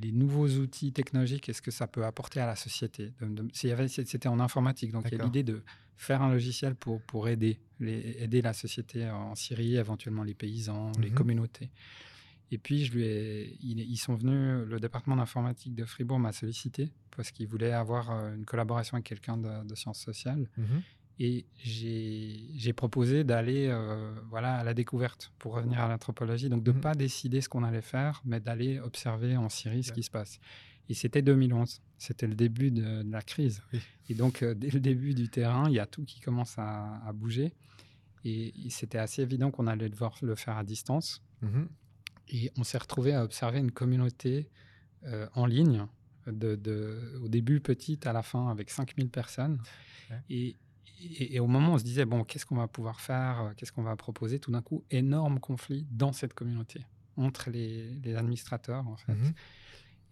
les nouveaux outils technologiques et ce que ça peut apporter à la société. C'était en informatique, donc il y a l'idée de faire un logiciel pour, pour aider, les, aider la société en Syrie, éventuellement les paysans, les Mhm. communautés. Et puis, je lui ai, ils, sont venus, le département d'informatique de Fribourg m'a sollicité parce qu'il voulait avoir euh, une collaboration avec quelqu'un de, de sciences sociales. Mhm. Et j'ai proposé d'aller euh, voilà, à la découverte pour revenir à l'anthropologie. Donc, de ne Mhm. pas décider ce qu'on allait faire, mais d'aller observer en Syrie ce qui se passe. Et c'était 2011. C'était le début de, de la crise. Oui. Et donc, euh, dès le début du terrain, il y a tout qui commence à, à bouger. Et, et c'était assez évident qu'on allait devoir le faire à distance. Mhm. Et on s'est retrouvé à observer une communauté euh, en ligne, de, de- au début petite, à la fin avec 5000 personnes. Ouais. Et, et- au moment où on se disait, bon, qu'est-ce qu'on va pouvoir faire, euh, qu'est-ce qu'on va proposer, tout d'un coup, énorme conflit dans cette communauté, entre les, administrateurs, en fait. Mhm.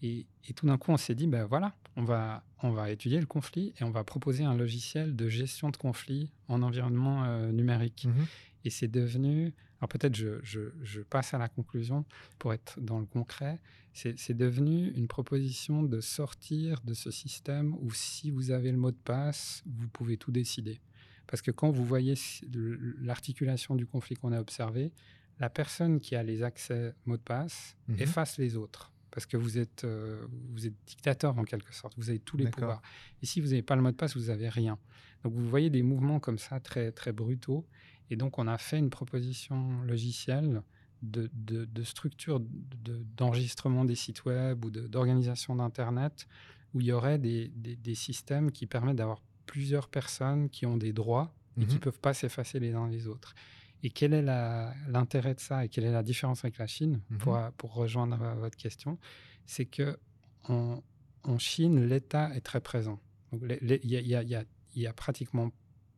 Et, et tout d'un coup, on s'est dit, ben voilà, on va, on va étudier le conflit et on va proposer un logiciel de gestion de conflit en environnement euh, numérique. Mhm. Et c'est devenu, alors peut-être je, je- je passe à la conclusion pour être dans le concret, c'est devenu une proposition de sortir de ce système où si vous avez le mot de passe, vous pouvez tout décider. Parce que quand vous voyez l'articulation du conflit qu'on a observé, la personne qui a les accès mot de passe Mhm. efface les autres. Parce que vous êtes, euh, vous êtes dictateur en quelque sorte, vous avez tous les pouvoirs. Et si vous n'avez pas le mot de passe, vous n'avez rien. Donc vous voyez des mouvements comme ça très, très brutaux. Et donc on a fait une proposition logicielle de, de, de structure de- d'enregistrement des sites web ou d'organisation d'Internet où il y aurait des, des- des systèmes qui permettent d'avoir plusieurs personnes qui ont des droits et qui Mhm. ne peuvent pas s'effacer les uns les autres. Et quel est l'intérêt de ça et quelle est la différence avec la Chine, Mhm. pour, pour rejoindre euh, votre question? C'est que en, en Chine, l'État est très présent. Il y, a- pratiquement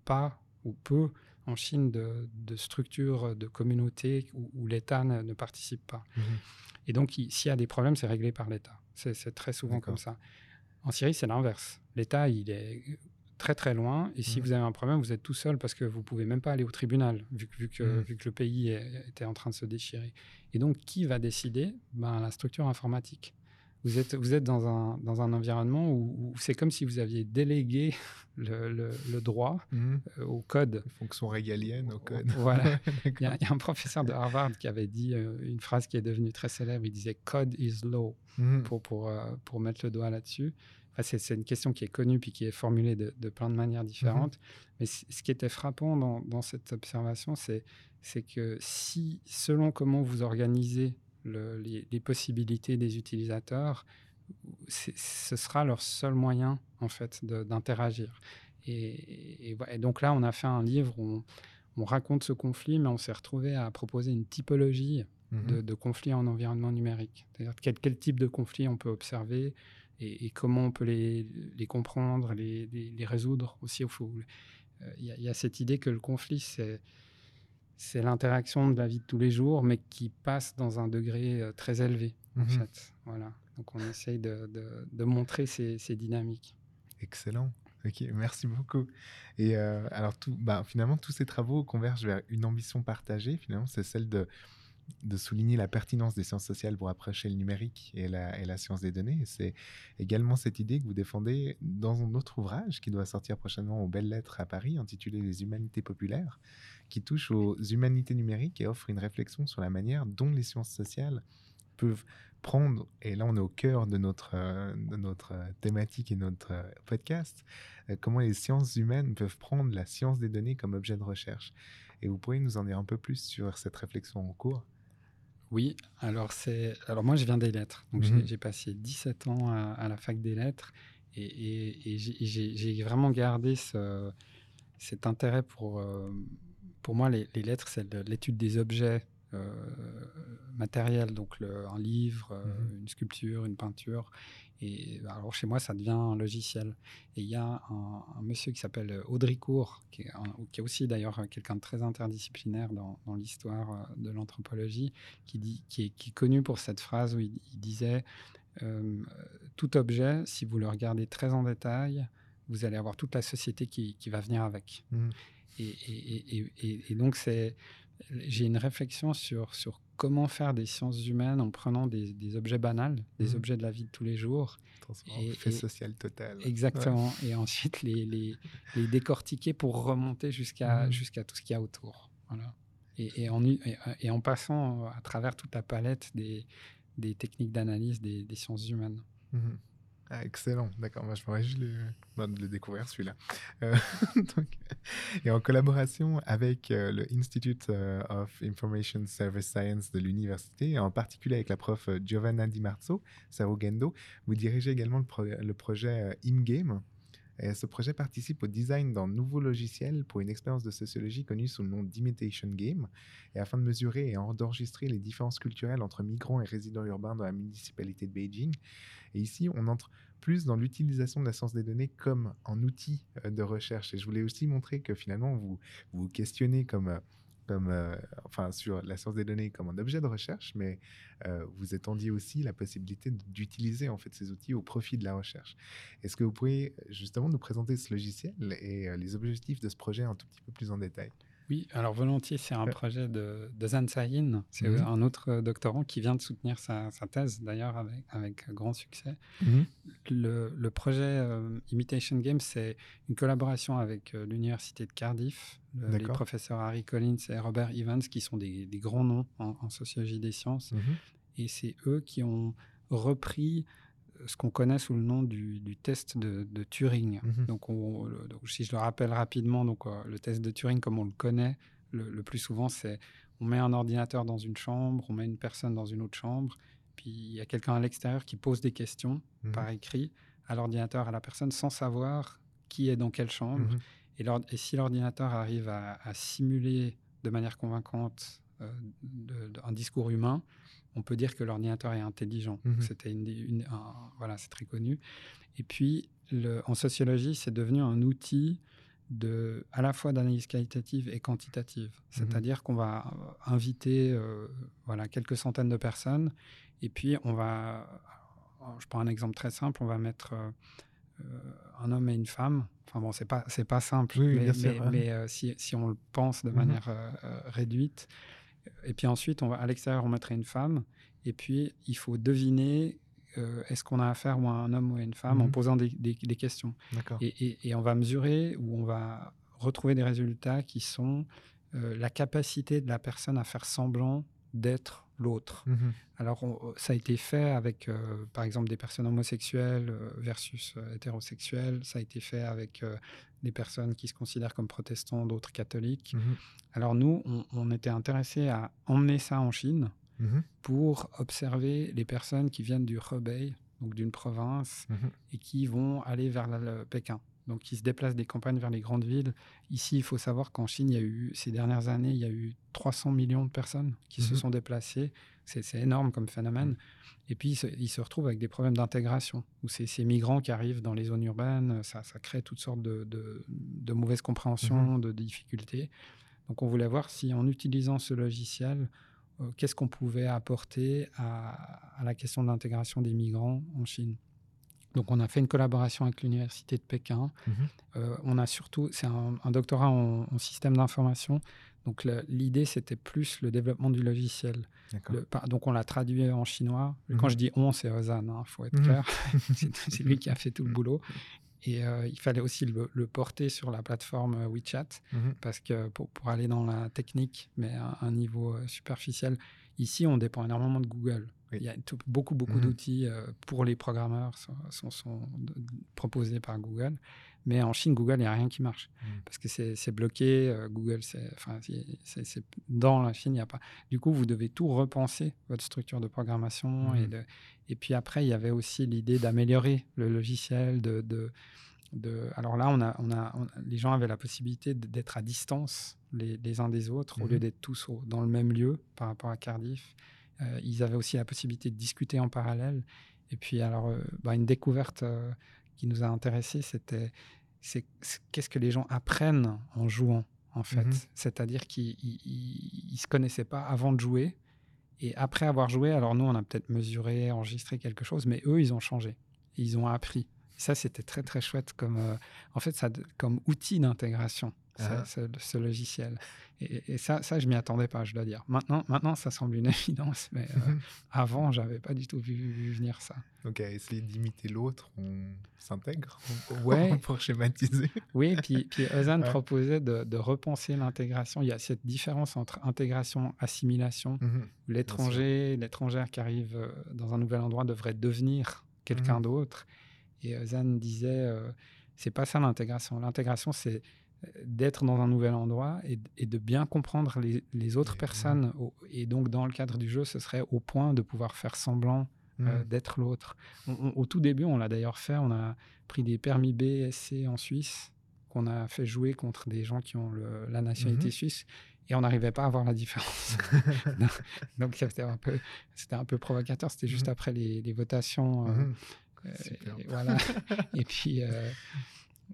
pas ou peu en Chine de, de structures, de communautés où, où l'État ne, ne participe pas. Mhm. Et donc, il- s'il y a des problèmes, c'est réglé par l'État. C'est très souvent comme ça. En Syrie, c'est l'inverse. L'État, il est très très loin. Et si Mhm. vous avez un problème, vous êtes tout seul parce que vous pouvez même pas aller au tribunal, vu, que- vu que, Mhm. vu que le pays est- était en train de se déchirer. Et donc, qui va décider? Ben, La structure informatique. Vous êtes, vous êtes dans, un, dans un environnement où, où c'est comme si vous aviez délégué le, le- le droit Mhm. euh, au code. Fonction régalienne au code. Voilà. Il y, a, il y a un professeur de Harvard qui avait dit euh, une phrase qui est devenue très célèbre. Il disait Code is law pour, pour, euh, pour mettre le doigt là-dessus. C'est, une question qui est connue puis qui est formulée de, de plein de manières différentes. Mais c- ce qui était frappant dans, dans cette observation, c'est, que si, selon comment vous organisez le- les, les possibilités des utilisateurs, ce sera leur seul moyen en fait d'interagir. Et, et voilà. Et donc là, on a fait un livre où on, on raconte ce conflit, mais on s'est retrouvé à proposer une typologie Mhm. de, de conflits en environnement numérique. C'est-à-dire quel, quel type de conflit on peut observer et, et comment on peut les, les comprendre, les, les- les résoudre aussi. au fond. Euh, Il y, a- il y a cette idée que le conflit, c'est c'est l'interaction de la vie de tous les jours, mais qui passe dans un degré euh, très élevé, en Mhm. fait. Voilà. Donc on essaye de, de- de montrer ces, ces dynamiques. Excellent. Ok, merci beaucoup. Et euh, alors, tout, bah, finalement, tous ces travaux convergent vers une ambition partagée. Finalement, c'est celle de, de souligner la pertinence des sciences sociales pour approcher le numérique et la, science des données. C'est également cette idée que vous défendez dans un autre ouvrage qui doit sortir prochainement aux Belles Lettres à Paris, intitulé Les humanités populaires, qui touche aux humanités numériques et offre une réflexion sur la manière dont les sciences sociales peuvent prendre, et là on est au cœur de notre, euh, euh, thématique et notre euh, podcast, comment les sciences humaines peuvent prendre la science des données comme objet de recherche. Et vous pourriez nous en dire un peu plus sur cette réflexion en cours Oui, alors c'est alors moi je viens des lettres, donc j'ai- Mhm. j'ai passé 17 ans à, à la fac des lettres et, et- et j'ai- vraiment gardé ce- cet intérêt pour euh, pour moi les, les lettres c'est de l'étude des objets euh, matériels, donc le- un livre, euh, Mhm. une sculpture, une peinture. Et alors chez moi ça devient un logiciel. Et il y a un, un monsieur qui s'appelle Audricourt, qui est, un- qui est aussi d'ailleurs quelqu'un de très interdisciplinaire dans, dans l'histoire euh, de l'anthropologie, qui, dit, qui, est, qui est connu pour cette phrase où il, il disait euh, Tout objet, si vous le regardez très en détail, vous allez avoir toute la société qui, qui va venir avec. Et, et- et- et- et donc, c'est, j'ai une réflexion sur, sur comment faire des sciences humaines en prenant des, des objets banals, des Mhm. objets de la vie de tous les jours, Et- fait et- social total. Exactement. Et ensuite, les, les, les décortiquer pour remonter jusqu'à Mhm. jusqu'à tout ce qu'il y a autour. Voilà. Et, et en, et, en passant à travers toute la palette des, des techniques d'analyse des, des sciences humaines. Mhm. Ah, excellent, d'accord. Moi, je me réjouis le, de le découvrir, celui-là. Euh, et en collaboration avec euh, le Institute euh, of Information Service Science de l'université, en particulier avec la prof Giovanna Di Marzo, Sarugendo, vous dirigez également le, le projet InGame. Ce projet participe au design d'un nouveau logiciel pour une expérience de sociologie connue sous le nom d'Imitation Game, et afin de mesurer et d'enregistrer les différences culturelles entre migrants et résidents urbains dans la municipalité de Beijing. Et ici, on entre plus dans l'utilisation de la science des données comme un outil euh, de recherche. Et je voulais aussi montrer que finalement, vous vous, vous questionnez comme euh, comme, euh, enfin, sur la source des données comme un objet de recherche, mais euh, vous étendiez aussi la possibilité d'utiliser en fait ces outils au profit de la recherche. Est-ce que vous pourriez justement nous présenter ce logiciel et euh, les objectifs de ce projet un tout petit peu plus en détail? Oui, alors volontiers, c'est un projet de, de Zan Sahin. C'est Mhm. un autre euh, doctorant qui vient de soutenir sa, sa thèse, d'ailleurs, avec, avec grand succès. Le, le projet euh, Imitation Game, c'est une collaboration avec euh, l'Université de Cardiff, le- les professeurs Harry Collins et Robert Evans, qui sont des, des grands noms en, en sociologie des sciences. Mhm. Et c'est eux qui ont repris ce qu'on connaît sous le nom du, du test de, de Turing. Mhm. Donc, on- le- donc, si je le rappelle rapidement, donc, euh, le test de Turing, comme on le connaît, le, le plus souvent, c'est on met un ordinateur dans une chambre, on met une personne dans une autre chambre, puis il y a quelqu'un à l'extérieur qui pose des questions Mhm. par écrit à l'ordinateur, à la personne, sans savoir qui est dans quelle chambre. Mhm. Et, si l'ordinateur arrive à, à simuler de manière convaincante euh, de- de- un discours humain, on peut dire que l'ordinateur est intelligent. Mhm. C'était une, un- voilà, c'est très connu. Et puis, le- en sociologie, c'est devenu un outil de, à la fois d'analyse qualitative et quantitative. C'est-à-dire qu'on va euh, inviter euh, voilà, quelques centaines de personnes et puis on va, je prends un exemple très simple, on va mettre euh, un homme et une femme. Enfin bon, c'est pas c'est pas simple, Oui, mais, euh, si, si on le pense de Mhm. manière réduite. Et puis ensuite, on va, à l'extérieur, on mettrait une femme. Et puis, il faut deviner euh, est-ce qu'on a affaire ou à un homme ou à une femme en Mhm. posant des, des- des questions. Et- et on va mesurer ou on va retrouver des résultats qui sont euh, la capacité de la personne à faire semblant d'être l'autre. Mhm. Alors, on- ça a été fait avec, euh, par exemple, des personnes homosexuelles euh, versus euh, hétérosexuelles. Ça a été fait avec euh, des personnes qui se considèrent comme protestants, d'autres catholiques. Mhm. Alors, nous, on, on était intéressés à emmener ça en Chine Mhm. pour observer les personnes qui viennent du Hebei, donc d'une province, et qui vont aller vers la- le Pékin. Donc, qui se déplacent des campagnes vers les grandes villes. Ici, il faut savoir qu'en Chine, il y a eu, ces dernières années, il y a eu 300 millions de personnes qui se Mhm. sont déplacées. C'est énorme comme phénomène. Et puis, ils se, ils se retrouvent avec des problèmes d'intégration, où c'est ces migrants qui arrivent dans les zones urbaines, ça, ça crée toutes sortes de, de, de mauvaises compréhensions, de difficultés. Donc, on voulait voir si, en utilisant ce logiciel, euh, qu'est-ce qu'on pouvait apporter à, à la question de l'intégration des migrants en Chine. Donc, on a fait une collaboration avec l'Université de Pékin. Mhm. Euh, on a surtout, c'est un, un doctorat en, en système d'information. Donc, l'idée, c'était plus le développement du logiciel. Le- donc, on l'a traduit en chinois. Mhm. Quand je dis on, c'est Ozan, il faut être Mhm. clair. c'est lui qui a fait tout le boulot. Et euh, il fallait aussi le, le porter sur la plateforme euh, WeChat parce que pour, pour aller dans la technique, mais à un niveau superficiel, ici, on dépend énormément de Google. Oui. Il y a tout- beaucoup, beaucoup Mhm. d'outils euh, pour les programmeurs sont, sont, sont de- proposés par Google. Mais en Chine, Google, il n'y a rien qui marche. Mhm. Parce que c'est bloqué. euh, Google, c'est, enfin, dans la Chine, il n'y a pas. Du coup, vous devez tout repenser, votre structure de programmation. Et, de- et puis après, il y avait aussi l'idée d'améliorer le logiciel. De, de, de- alors là, on a, on a, on- les gens avaient la possibilité d'être à distance les, les uns des autres, au lieu d'être tous au- dans le même lieu par rapport à Cardiff. Euh, ils avaient aussi la possibilité de discuter en parallèle. Et puis, alors, euh, bah, une découverte euh, qui nous a intéressés, c'était qu'est-ce que les gens apprennent en jouant, en fait? Mhm. C'est-à-dire qu'ils ne se connaissaient pas avant de jouer. Et après avoir joué, alors nous, on a peut-être mesuré, enregistré quelque chose, mais eux, ils ont changé. Ils ont appris. Ça, c'était très, très chouette comme, euh, en fait, ça, comme outil d'intégration, Ah. ce, ce logiciel. Et, et ça, ça, je m'y attendais pas, je dois dire. Maintenant, maintenant ça semble une évidence, mais euh, avant, j'avais pas du tout vu, vu venir ça. Donc, à essayer d'imiter l'autre, on s'intègre Ouais. pour schématiser. Oui, puis, puis Ozan Ouais. proposait de, de repenser l'intégration. Il y a cette différence entre intégration, assimilation. Mhm. L'étranger, l'étrangère qui arrive euh, dans un nouvel endroit devrait devenir quelqu'un Mhm. d'autre. Et Ozan disait, euh, c'est pas ça l'intégration. L'intégration, c'est euh, d'être dans un nouvel endroit et, et de bien comprendre les, les autres Et- personnes. Et donc, dans le cadre du jeu, ce serait au point de pouvoir faire semblant euh, Mhm. d'être l'autre. Au tout début, on l'a d'ailleurs fait, on a pris des permis B, SC en Suisse, qu'on a fait jouer contre des gens qui ont le- la nationalité Mhm. suisse, et on n'arrivait pas à voir la différence. Donc c'était un peu, un peu provocateur. C'était juste Mhm. après les, les votations. euh, euh, Super. et voilà. et puis, euh,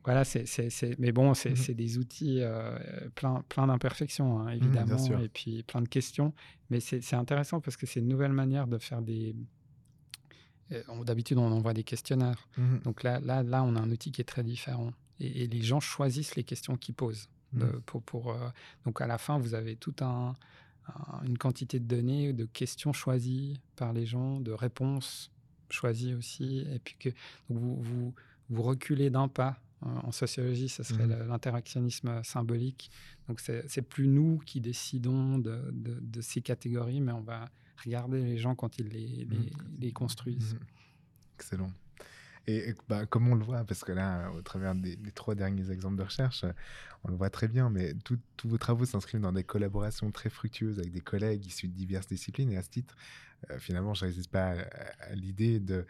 voilà, c'est, mais bon, c'est, Mhm. c'est des outils euh, plein, plein d'imperfections, hein, évidemment, sûr. et puis plein de questions. Mais c'est, intéressant parce que c'est une nouvelle manière de faire des. euh, D'habitude, on envoie des questionnaires. Mhm. Donc là, là, là, on a un outil qui est très différent. Et, et les gens choisissent les questions qu'ils posent. de- pour, pour, euh, donc à la fin, vous avez toute un, un- une quantité de données, de questions choisies par les gens, de réponses choisies aussi. Et puis que vous, vous, vous reculez d'un pas. Euh, En sociologie, ce serait le- l'interactionnisme symbolique. Donc c'est plus nous qui décidons de, de- de ces catégories, mais on va regarder les gens quand ils les, les, les construisent. Mhm. Excellent. Et bah, comme on le voit, parce que là, au travers des, trois derniers exemples de recherche, on le voit très bien, mais tous vos travaux s'inscrivent dans des collaborations très fructueuses avec des collègues issus de diverses disciplines. Et à ce titre, euh, finalement, je ne pas à l'idée de,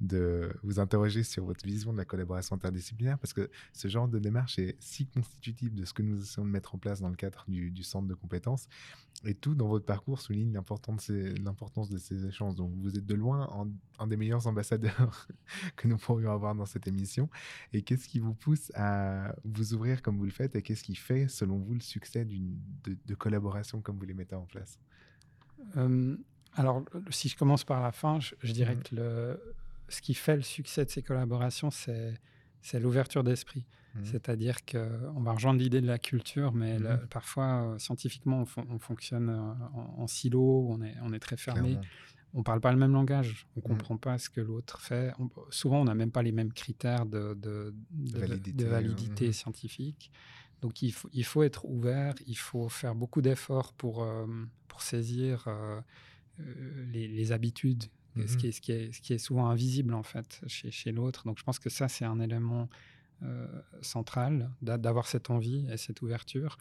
de vous interroger sur votre vision de la collaboration interdisciplinaire, parce que ce genre de démarche est si constitutif de ce que nous essayons de mettre en place dans le cadre du, du centre de compétences. Et tout dans votre parcours souligne l'importance de ces- échanges. Donc, vous êtes de loin en- un des meilleurs ambassadeurs que nous pourrions avoir dans cette émission. Et qu'est-ce qui vous pousse à vous ouvrir comme vous le faites Et qu'est-ce qui fait, selon vous, le succès d'une de, de collaboration comme vous les mettez en place? Euh, alors, si je commence par la fin, je, je dirais Mhm. que le, ce qui fait le succès de ces collaborations, c'est c'est l'ouverture d'esprit. Mhm. C'est-à-dire qu'on va rejoindre l'idée de la culture, mais Mhm. parfois, euh, scientifiquement, on, fon- on fonctionne euh, en, en silo, on est, on est très fermé. Clairement. On parle pas le même langage, on Mhm. comprend pas ce que l'autre fait. On- souvent, on n'a même pas les mêmes critères de, de, de- validité, de validité scientifique. Donc, il faut, il faut être ouvert, il faut faire beaucoup d'efforts pour, euh, pour saisir les, les habitudes, ce, Mhm. qui est, ce, qui est, ce qui est souvent invisible, en fait, chez, chez l'autre. Donc, je pense que ça, c'est un élément euh, central, d'a- d'avoir cette envie et cette ouverture.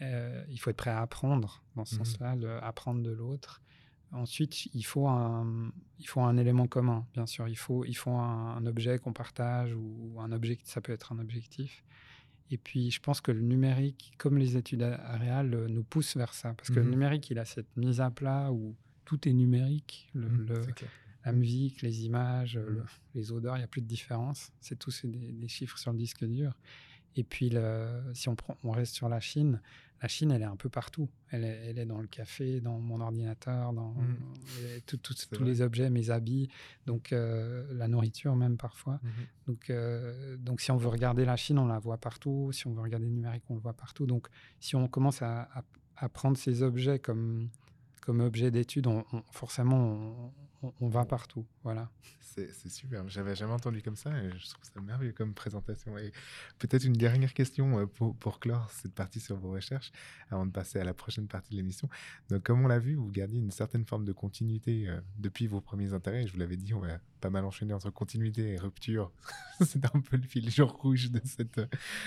Euh, il faut être prêt à apprendre dans ce Mhm. sens-là, apprendre de l'autre. Ensuite, il faut un, il faut un élément commun, bien sûr. Il faut, il faut un, un objet qu'on partage ou un objectif. Ça peut être un objectif. Et puis, je pense que le numérique, comme les études a- réelles, euh, nous pousse vers ça. Parce que Mhm. le numérique, il a cette mise à plat où tout est numérique. Le, le- c'est clair. la musique, les images, euh, le- Mhm. les odeurs, il n'y a plus de différence. C'est tous des, des chiffres sur le disque dur. Et puis, si on, prend, on reste sur la Chine, la Chine, elle est un peu partout. Elle est, elle est dans le café, dans mon ordinateur, dans tout- tout- C'est tous vrai. les objets, mes habits, donc euh, la nourriture même parfois. Donc, euh, donc, si on veut regarder la Chine, on la voit partout. Si on veut regarder le numérique, on le voit partout. Donc, si on commence à, à- à prendre ces objets comme, comme objets d'étude, forcément, on- va partout. Voilà. C'est super. J'avais jamais entendu comme ça et je trouve ça merveilleux comme présentation. Et peut-être une dernière question euh, pour, clore cette partie sur vos recherches avant de passer à la prochaine partie de l'émission. Donc, comme on l'a vu, vous gardiez une certaine forme de continuité euh, depuis vos premiers intérêts. Je vous l'avais dit, on va pas mal enchaîner entre continuité et rupture. C'est un peu le fil rouge de, cette,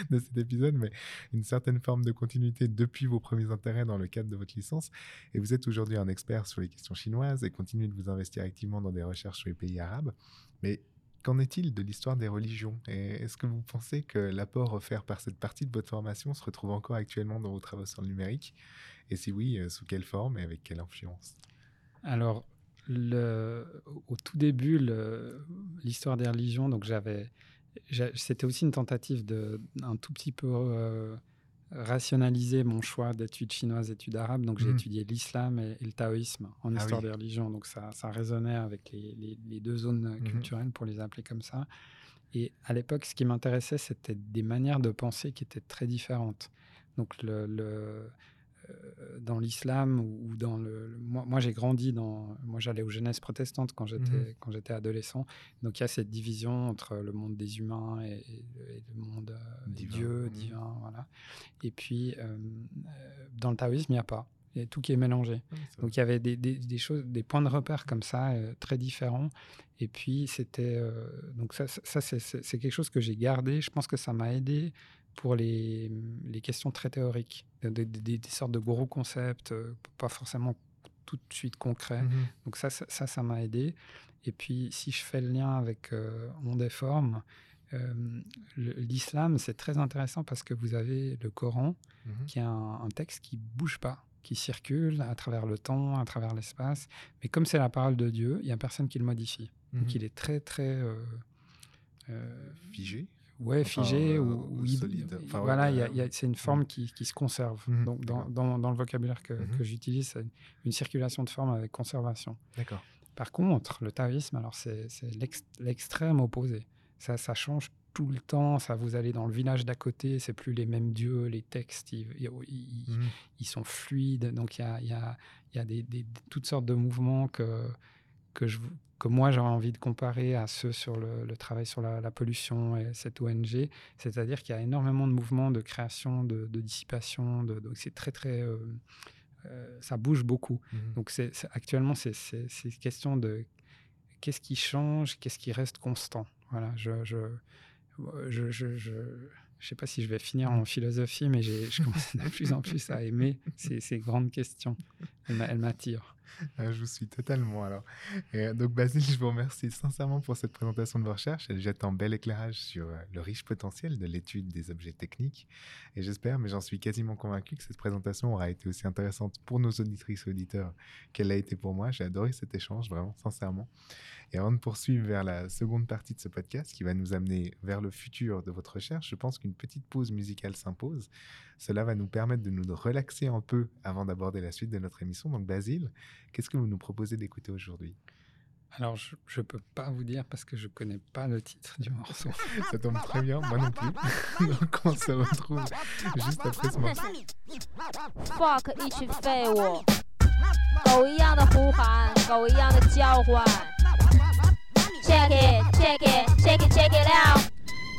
de cet épisode, mais une certaine forme de continuité depuis vos premiers intérêts dans le cadre de votre licence. Et vous êtes aujourd'hui un expert sur les questions chinoises et continuez de vous investir dans des recherches sur les pays arabes. Mais qu'en est-il de l'histoire des religions? Est-ce que vous pensez que l'apport offert par cette partie de votre formation se retrouve encore actuellement dans vos travaux sur le numérique? Et si oui, euh, sous quelle forme et avec quelle influence? Alors, au tout début, l'histoire des religions, donc j'avais, j'a- c'était aussi une tentative de un tout petit peu euh, rationaliser mon choix d'études chinoises, études arabes. Donc j'ai Mhm. étudié l'islam et, et le taoïsme en Ah histoire oui. des religions. Donc ça, ça résonnait avec les, les- les deux zones Mhm. culturelles, pour les appeler comme ça. Et à l'époque, ce qui m'intéressait, c'était des manières de penser qui étaient très différentes. Donc le, le- dans l'islam ou dans le, le- moi, moi, j'ai grandi dans moi j'allais aux jeunesses protestantes quand j'étais Mhm. quand j'étais adolescent donc il y a cette division entre le monde des humains et, et- et le monde euh, des Divin. dieux Mhm. divin voilà et puis euh, euh, dans le taoïsme il n'y a pas a tout qui est mélangé donc il y avait des, des- des choses, des points de repère comme ça, euh, très différents. Et puis c'était euh, donc ça, ça- c'est quelque chose que j'ai gardé. Je pense que ça m'a aidé pour les, les questions très théoriques, des, des- des- des sortes de gros concepts, euh, pas forcément tout de suite concrets. Mhm. Donc ça, ça, ça m'a aidé. Et puis si je fais le lien avec euh, Monde et Forme, euh, l'islam, c'est très intéressant parce que vous avez le Coran, Mhm. qui est un, un texte qui bouge pas, qui circule à travers le temps, à travers l'espace. Mais comme c'est la parole de Dieu, il n'y a personne qui le modifie. Donc Mhm. il est très, très... euh, euh, Figé ouais, figé euh, ou, ou hyd- solide. Enfin, ouais, voilà, a- euh, c'est une forme qui, qui se conserve. Mhm, Donc, dans, d'accord. dans- dans le vocabulaire que, Mhm. que j'utilise, c'est une circulation de forme avec conservation. D'accord. Par contre, le taoïsme, alors c'est c'est l'ex- l'extrême opposé. Ça, ça change tout le temps. Ça, vous allez dans le village d'à côté, c'est plus les mêmes dieux, les textes, ils, Mhm. ils sont fluides. Donc il y a, y a- il y a des, des- toutes sortes de mouvements que, que, je, que moi j'aurais envie de comparer à ceux sur le, le travail sur la, la pollution et cette ONG. C'est-à-dire qu'il y a énormément de mouvements de création, de, de dissipation. De, donc c'est très très... euh, euh, ça bouge beaucoup. Mhm. Donc c'est, c'est- actuellement, c'est, c'est, c'est une question de qu'est-ce qui change, qu'est-ce qui reste constant. Voilà, je je je, je, je- je sais pas si je vais finir en philosophie, mais j'ai, je commence de plus en plus à aimer ces, ces grandes questions. Elles m'attirent. Ah, je vous suis totalement alors. Euh, donc Basile, je vous remercie sincèrement pour cette présentation de vos recherches. Elle jette un bel éclairage sur euh, le riche potentiel de l'étude des objets techniques. Et j'espère, mais j'en suis quasiment convaincu, que cette présentation aura été aussi intéressante pour nos auditrices et auditeurs qu'elle l'a été pour moi. J'ai adoré cet échange, vraiment, sincèrement. Et avant de poursuivre vers la seconde partie de ce podcast qui va nous amener vers le futur de votre recherche, je pense qu'une petite pause musicale s'impose. Cela va nous permettre de nous relaxer un peu avant d'aborder la suite de notre émission. Donc Basile, qu'est-ce que vous nous proposez d'écouter aujourd'hui Alors, je ne peux pas vous dire parce que je connais pas le titre du morceau. Ça tombe très bien, moi non plus. Donc on se retrouve juste après ce morceau. fuck 一群废物，狗一样的呼喊，狗一样的叫唤。Check it, check it, check it, check it out。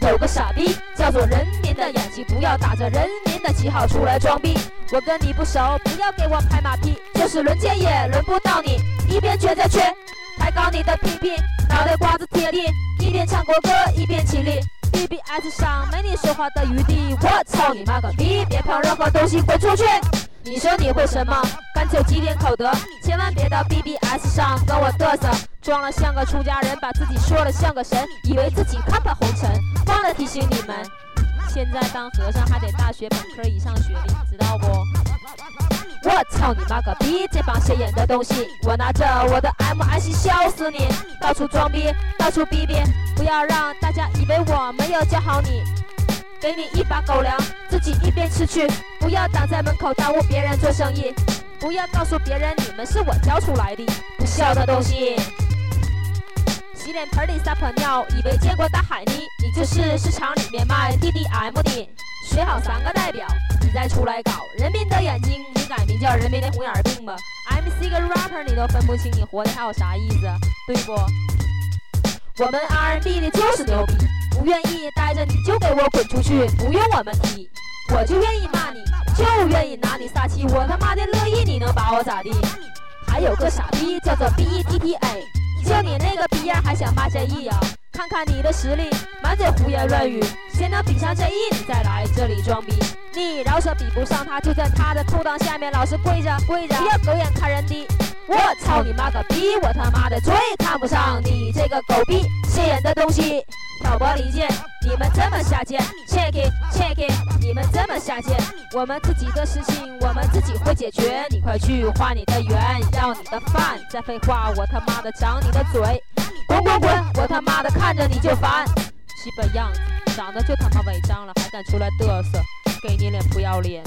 有个傻逼叫做人民的眼睛，不要打着人民的旗号出来装逼。我跟你不熟，不要给我拍马屁，就是轮奸也轮不到你。一边撅着撅，抬高你的屁屁，脑袋瓜子贴地，一边唱国歌一边起立。BBS 上没你说话的余地，我操你妈个逼！别碰任何东西，滚出去！你说你会什么？干脆积点口德，千万别到 BBS 上跟我嘚瑟，装了像个出家人，把自己说了像个神，以为自己看破红尘。忘了提醒你们，现在当和尚还得大学本科以上学历，知道不？我操你妈个逼！这帮显眼的东西，我拿着我的 MIC 笑死你！到处装逼，到处逼逼，不要让大家以为我没有教好你。给你一把狗粮，自己一边吃去，不要挡在门口耽误别人做生意，不要告诉别人你们是我教出来的，不孝的东西。洗脸盆里撒泡尿，以为见过大海呢？你就是市场里面卖 DDM 的。学好三个代表，你再出来搞人民的眼睛，你改名叫人民的红眼病吧。MC 跟 rapper 你都分不清，你活的还有啥意思？对不？我们 R N B 的就是牛逼，不愿意待着你就给我滚出去，不用我们踢，我就愿意骂你，就愿意拿你撒气，我他妈的乐意，你能把我咋地？还有个傻逼叫做 B E T T A，就你那个逼样还想骂这 E 呀？看看你的实力，满嘴胡言乱语，谁能比上这一你再来这里装逼。你饶舌比不上他，就在他的裤裆下面老是跪着跪着，不要狗眼看人低。我操你妈个逼！我他妈的最看不上你这个狗逼显眼的东西，挑拨离间，你们这么下贱，check it check it，你们这么下贱，我们自己的事情我们自己会解决，你快去画你的圆，要你的饭，再废话我他妈的长你的嘴，滚滚滚！我他妈的看着你就烦，基本样子长得就他妈违章了，还敢出来嘚瑟，给你脸不要脸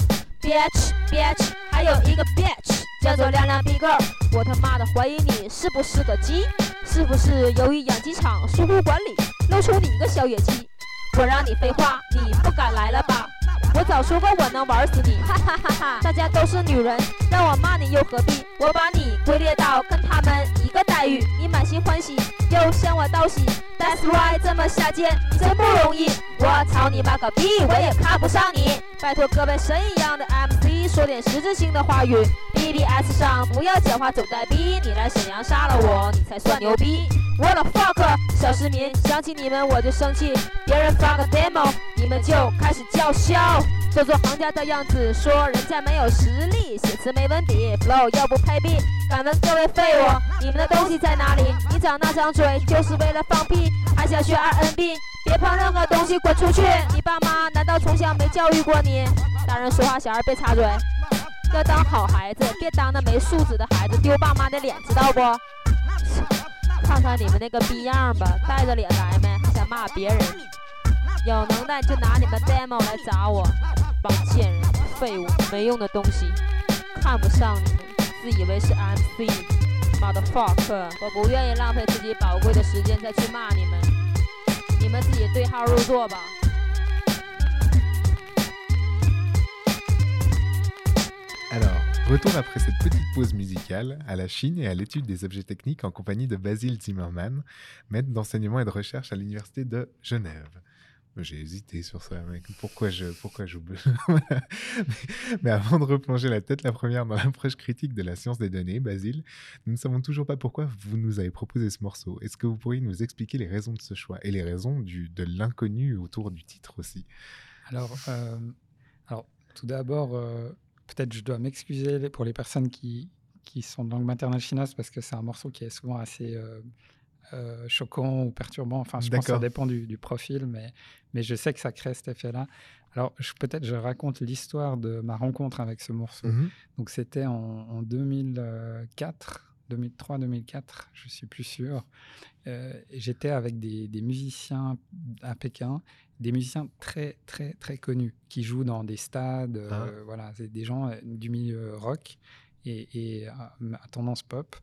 ，bitch bitch，还有一个 bitch 叫做亮亮 B girl，我他妈的怀疑你是不是个鸡，是不是由于养鸡场疏忽管理，露出你个小野鸡？我让你废话，你不敢来了吧？我早说过我能玩死你，哈哈哈哈！大家都是女人，让我骂你又何必？我把你归列到跟他们一个待遇，你满心欢喜，又向我道喜。That's right，这么下贱，你真不容易。我操你妈个逼，我也看不上你。拜托各位神一样的说点实质性的话语。BBS 上不要讲话总带逼，你来沈阳杀了我，你才算牛逼。What the fuck，小市民想起你们我就生气，别人发个 demo，你们就开始叫嚣，做做行家的样子，说人家没有实力，写词没文笔，flow 又不配 B。敢问各位废物，你们的东西在哪里？你长那张嘴就是为了放屁，还想学 RNB？别碰任何东西，滚出去！你爸妈难道从小没教育过你？大人说话小孩别插嘴，要当好孩子，别当那没素质的孩子，丢爸妈的脸，知道不？看看你们那个逼样吧，带着脸来没？还想骂别人？有能耐就拿你们 demo 来砸我，帮贱人、废物、没用的东西，看不上你们，自以为是 MC。Motherfucker，我不愿意浪费自己宝贵的时间再去骂你们，你们自己对号入座吧。 Alors, retour après cette petite pause musicale à la Chine et à l'étude des objets techniques en compagnie de Basile Zimmermann, maître d'enseignement et de recherche à l'université de Genève. J'ai hésité sur ça, mec. Pourquoi je, pourquoi je... mais, mais avant de replonger la tête la première dans l'approche critique de la science des données, Basile, nous ne savons toujours pas pourquoi vous nous avez proposé ce morceau. Est-ce que vous pourriez nous expliquer les raisons de ce choix et les raisons du, de l'inconnu autour du titre aussi? Alors, euh, alors tout d'abord, euh, peut-être je dois m'excuser pour les personnes qui, qui sont de langue maternelle chinoise parce que c'est un morceau qui est souvent assez euh, euh, choquant ou perturbant. Enfin, je pense que ça dépend du, du profil, mais, mais je sais que ça crée cet effet-là. Alors, peut-être je raconte l'histoire de ma rencontre avec ce morceau. Mhm. Donc, c'était en, en 2004, 2003-2004, je suis plus sûr. Euh, J'étais avec des, des musiciens à Pékin, des musiciens très, très, très connus qui jouent dans des stades. euh, Ah. Voilà, c'est des gens du milieu rock et, et à, à tendance pop.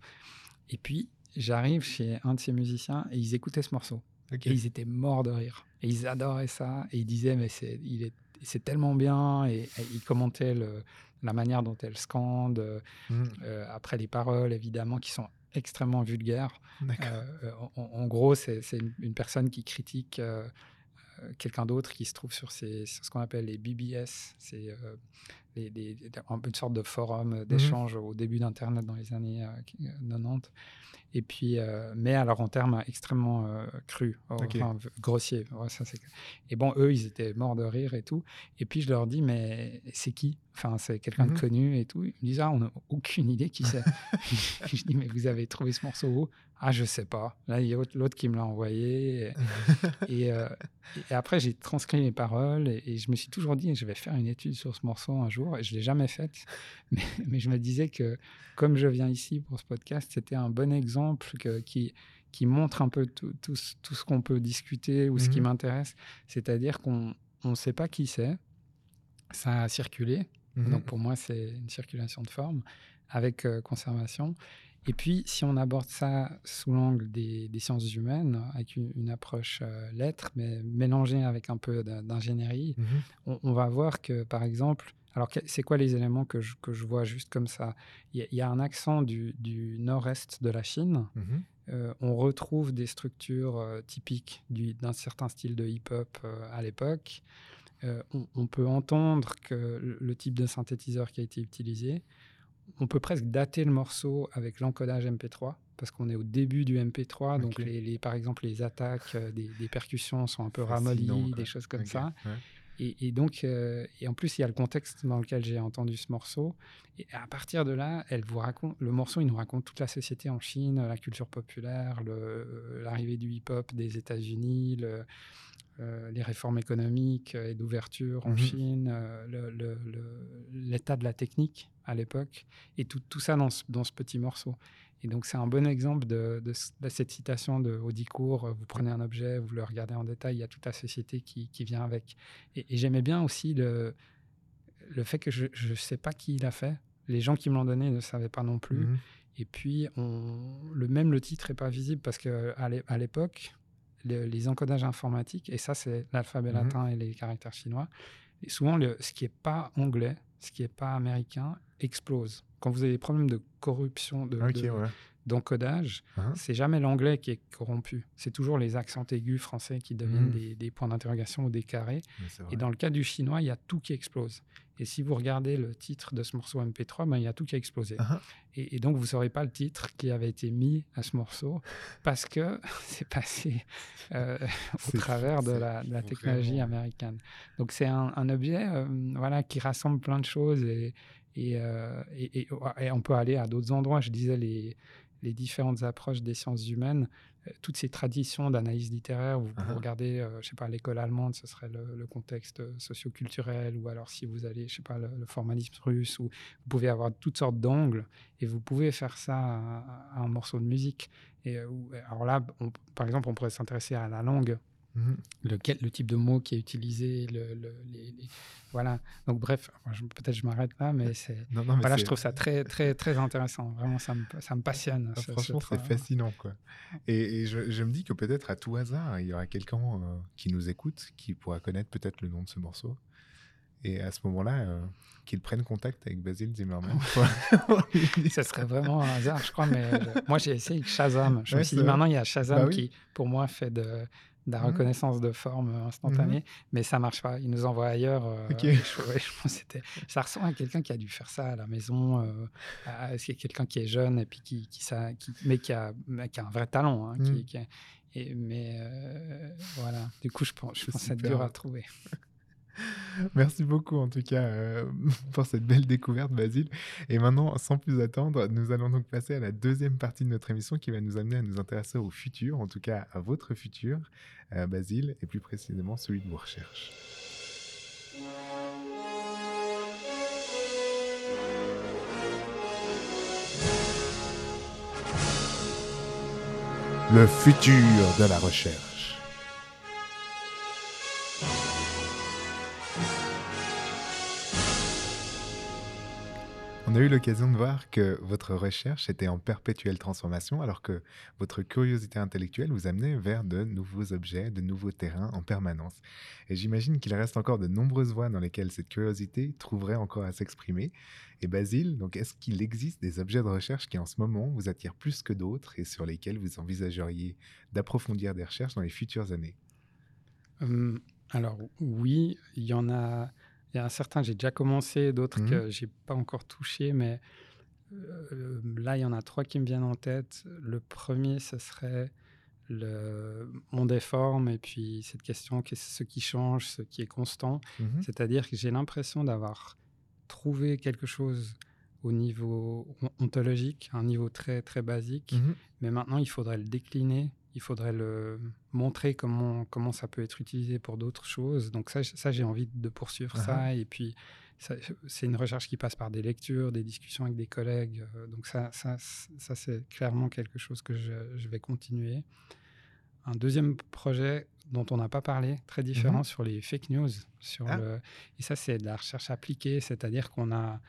Et puis, j'arrive chez un de ces musiciens et ils écoutaient ce morceau. Et ils étaient morts de rire. Et ils adoraient ça. Et ils disaient, mais c'est, il est, c'est tellement bien. Et, et ils commentaient le- la manière dont elle scande. euh, Mhm. euh, après, les paroles, évidemment, qui sont extrêmement vulgaires. Euh, en, en gros, c'est, c'est une, une personne qui critique euh, quelqu'un d'autre qui se trouve sur, ces, sur ce qu'on appelle les BBS. C'est les- les- une sorte de forum d'échange au début d'Internet dans les années euh, 90. Et puis, euh, mais alors en termes extrêmement euh, crus, enfin, v- grossiers. Ouais, ça, c'est... Et bon, eux, ils étaient morts de rire et tout. Et puis, je leur dis, mais c'est qui? Enfin, c'est quelqu'un de connu et tout. Ils me disent, ah, on n'a aucune idée qui c'est. je dis, mais vous avez trouvé ce morceau où? Ah, je sais pas. Là, il y a l'autre- l'autre qui me l'a envoyé. Et, et, euh, et après, j'ai transcrit les paroles et, et je me suis toujours dit, je vais faire une étude sur ce morceau un jour. Et je l'ai jamais faite. Mais, mais je me disais que, comme je viens ici pour ce podcast, c'était un bon exemple que- qui, qui montre un peu tout, tout ce- tout ce qu'on peut discuter ou ce qui Mhm. m'intéresse. C'est-à-dire qu'on ne sait pas qui c'est. Ça a circulé. Mhm. Donc pour moi, c'est une circulation de forme avec euh, conservation. Et puis, si on aborde ça sous l'angle des, des sciences humaines, avec une, une approche euh, lettres, mais mélangée avec un peu d'in- d'ingénierie, Mhm. on, on va voir que, par exemple, alors c'est quoi les éléments que je, que je vois juste comme ça? Il y, a- il y a un accent du, du nord-est de la Chine. Mhm. Euh, on retrouve des structures euh, typiques du- d'un certain style de hip-hop euh, à l'époque. On, on peut entendre que le, le type de synthétiseur qui a été utilisé. On peut presque dater le morceau avec l'encodage MP3 parce qu'on est au début du MP3. Donc, les, les- par exemple, les attaques des, des percussions sont un peu ramollies, des choses comme ça. ouais. Et, et donc, euh, et en plus, il y a le contexte dans lequel j'ai entendu ce morceau. Et à partir de là, elle vous raconte, le morceau, il nous raconte toute la société en Chine, la culture populaire, euh, l'arrivée du hip-hop des États-Unis, le- euh, les réformes économiques et d'ouverture en Mhm. Chine, euh, l'état de la technique à l'époque, et tout, tout ça dans ce, dans ce petit morceau. Et donc, c'est un bon exemple de, de ce- de cette citation de Audicourt. euh, Vous prenez un objet, vous le regardez en détail, il y a toute la société qui, qui vient avec. Et, et j'aimais bien aussi le, le fait que je ne sais pas qui l'a fait. Les gens qui me l'ont donné ne savaient pas non plus. Mhm. Et puis, on, le même le titre n'est pas visible parce qu'à l'époque, le- les encodages informatiques, et ça c'est l'alphabet Mhm. latin et les caractères chinois, et souvent le- ce qui n'est pas anglais, ce qui n'est pas américain, explose. Quand vous avez des problèmes de corruption, de, Ok, de- ouais. d'encodage, Hein? c'est jamais l'anglais qui est corrompu. C'est toujours les accents aigus français qui deviennent Mhm. des, des points d'interrogation ou des carrés. Et dans le cas du chinois, il y a tout qui explose. Et si vous regardez le titre de ce morceau MP3, ben, il y a tout qui a explosé. Ah. Et, et donc, vous ne saurez pas le titre qui avait été mis à ce morceau parce que c'est passé euh, au C'est travers fou, de la, de la fou, technologie américaine. Donc, c'est un, un objet euh, voilà, qui rassemble plein de choses et, et, euh, et- et- et on peut aller à d'autres endroits. Je disais les, les différentes approches des sciences humaines, euh, toutes ces traditions d'analyse littéraire, vous, ah. vous regardez, euh, je sais pas, l'école allemande, ce serait le, le contexte euh, socioculturel, ou alors si vous allez, je sais pas, le, le formalisme russe, ou vous pouvez avoir toutes sortes d'angles, et vous pouvez faire ça à, à un morceau de musique. Et, où- alors là, on- par exemple, on pourrait s'intéresser à la langue Mhm. le type de mot qui est utilisé, le, le- les- les- voilà. Donc bref, peut-être je m'arrête là, mais c'est Non, non, mais voilà, je trouve ça très très très intéressant. Vraiment, ça me ça me passionne. Ah, ce- ce franchement, c'est fascinant, quoi. Et, et je, je me dis que peut-être à tout hasard, il y aura quelqu'un euh, qui nous écoute, qui pourra connaître peut-être le nom de ce morceau. Et à ce moment-là, euh, qu'il prenne contact avec Basile Zimmerman. Ce serait vraiment un hasard, je crois, mais je- moi j'ai essayé Shazam. Je me suis dit maintenant il y a Shazam Bah oui. qui, pour moi, fait de, de la Mhm. reconnaissance de forme instantanée, mais ça marche pas. Il nous envoie ailleurs. euh, Ok. et je, ouais, je pense que c'était- ça ressemble à quelqu'un qui a dû faire ça à la maison. Euh, à- c'est quelqu'un qui est jeune et puis qui, qui, ça, qui- mais qui a, mais qui a un vrai talent. hein, qui a- et, mais euh, voilà. Du coup, je pense, je pense que c'est super. dur à trouver. Merci beaucoup en tout cas euh, pour cette belle découverte Basile. Et maintenant, sans plus attendre, nous allons donc passer à la deuxième partie de notre émission qui va nous amener à nous intéresser au futur, en tout cas à votre futur, euh, Basile, et plus précisément celui de vos recherches. Le futur de la recherche. On a eu l'occasion de voir que votre recherche était en perpétuelle transformation, alors que votre curiosité intellectuelle vous amenait vers de nouveaux objets, de nouveaux terrains en permanence. Et j'imagine qu'il reste encore de nombreuses voies dans lesquelles cette curiosité trouverait encore à s'exprimer. Et Basile, donc est-ce qu'il existe des objets de recherche qui en ce moment vous attirent plus que d'autres et sur lesquels vous envisageriez d'approfondir des recherches dans les futures années? Hum, alors oui, il y en a. Il y a un certain, j'ai déjà commencé, d'autres Mhm. que j'ai pas encore touché, mais euh, là, il y en a trois qui me viennent en tête. Le premier, ce serait le monde des formes et puis cette question, qu'est-ce ce qui change, ce qui est constant. Mhm. C'est-à-dire que j'ai l'impression d'avoir trouvé quelque chose au niveau on- ontologique, un niveau très très basique, Mhm. mais maintenant il faudrait le décliner, il faudrait le montrer comment, comment ça peut être utilisé pour d'autres choses. Donc ça, ça j'ai envie de poursuivre ça. Et puis, c'est une recherche qui passe par des lectures, des discussions avec des collègues. euh, Donc ça, ça, ça c'est clairement quelque chose que je, je vais continuer. Un deuxième projet dont on n'a pas parlé, très différent Mhm. sur les fake news. Sur Ah. le... Et ça, c'est de la recherche appliquée, c'est-à-dire qu'on a,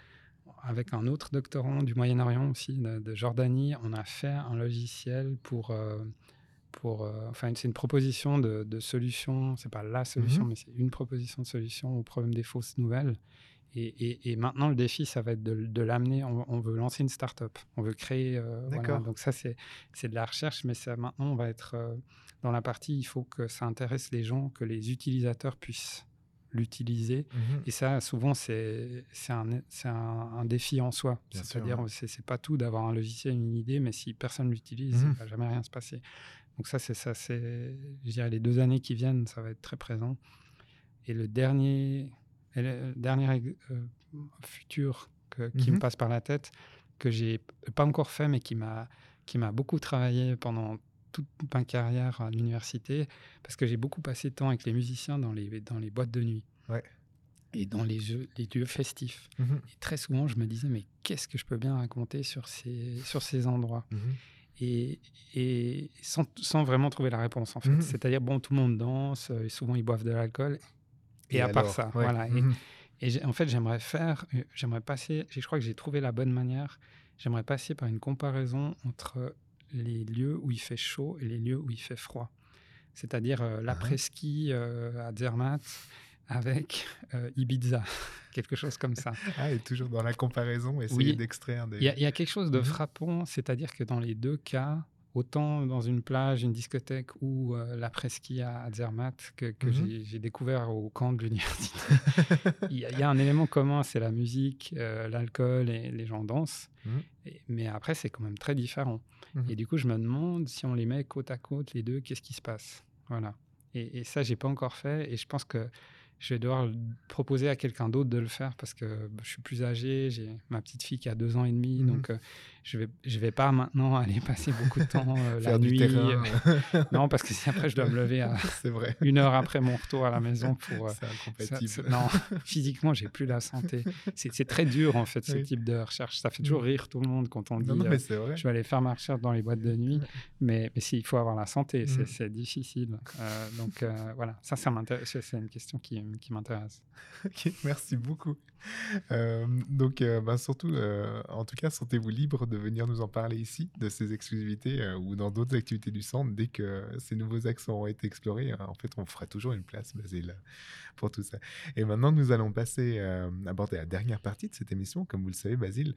avec un autre doctorant du Moyen-Orient aussi, de, de Jordanie, on a fait un logiciel pour... euh, pour, euh, enfin, c'est une proposition de, de solution, c'est pas la solution, Mhm. mais c'est une proposition de solution au problème des fausses nouvelles. Et, et- et maintenant, le défi, ça va être de, de l'amener. On, on veut lancer une start-up, on veut créer. euh, voilà. Donc, ça, c'est de la recherche, mais ça, maintenant, on va être euh, dans la partie, il faut que ça intéresse les gens, que les utilisateurs puissent l'utiliser. Mhm. Et ça, souvent, c'est un, c'est un, un défi en soi. C'est-à-dire, ouais. c'est pas tout d'avoir un logiciel, une idée, mais si personne l'utilise, Mhm. il va jamais rien se passer. Donc ça, c'est ça, c'est, je dirais, les deux années qui viennent, ça va être très présent. Et le dernier, et le dernier euh, futur que- qui me passe par la tête, que j'ai pas encore fait, mais qui m'a qui m'a beaucoup travaillé pendant toute ma carrière à l'université, parce que j'ai beaucoup passé de temps avec les musiciens dans les, dans les boîtes de nuit. Ouais. Et dans les, jeux, les lieux festifs. Mhm. Et très souvent, je me disais, mais qu'est-ce que je peux bien raconter sur ces, sur ces endroits? Mhm. Et, et sans, sans vraiment trouver la réponse, en fait. Mhm. C'est-à-dire, bon, tout le monde danse, euh, et souvent ils boivent de l'alcool. Et, Et à part ça, Ouais. voilà. Et, Mhm. et en fait, j'aimerais faire, euh, j'aimerais passer, je crois que j'ai trouvé la bonne manière, j'aimerais passer par une comparaison entre les lieux où il fait chaud et les lieux où il fait froid. C'est-à-dire euh, l'après-ski euh, à Zermatt avec euh, Ibiza, quelque chose comme ça. Ah, et toujours dans la comparaison, essayer Oui. d'extraire des. Il y, a- il y a quelque chose de Mhm. frappant, c'est-à-dire que dans les deux cas, autant dans une plage, une discothèque ou euh, l'après-ski à, à Zermatt que, que Mhm. j'ai- j'ai découvert au camp de l'université, il, y a- il y a un élément commun, c'est la musique, euh, l'alcool et les gens dansent. Mhm. Et- mais après, c'est quand même très différent. Et du coup, je me demande si on les met côte à côte, les deux, qu'est-ce qui se passe? Voilà. Et, et ça, j'ai pas encore fait. Et je pense que je vais devoir proposer à quelqu'un d'autre de le faire parce que bah, je suis plus âgé. J'ai ma petite fille qui a deux ans et demi. Mhm. Donc, euh, je vais, je vais pas maintenant aller passer beaucoup de temps euh, la Faire du nuit. terrain. non, parce que si après je dois me lever à vrai. une heure après mon retour à la maison pour. euh, C'est ça- incompatible. ça- non, physiquement, j'ai plus la santé. C'est très dur en fait ce Oui. type de recherche. Ça fait toujours rire tout le monde quand on dit. Non, non, euh, mais c'est vrai. je vais aller faire ma recherche dans les boîtes de nuit, mais, mais s'il faut avoir la santé, c'est Mm. difficile. Euh, donc voilà, ça, ça m'intéresse. C'est une question qui, qui m'intéresse. Ok, merci beaucoup. Donc, ben, surtout, en tout cas, sentez-vous libre de venir nous en parler ici, de ces exclusivités euh, ou dans d'autres activités du centre. Dès que ces nouveaux axes auront été explorés, euh, en fait, on fera toujours une place, Basile, pour tout ça. Et maintenant, nous allons passer, euh, aborder la dernière partie de cette émission. Comme vous le savez, Basile,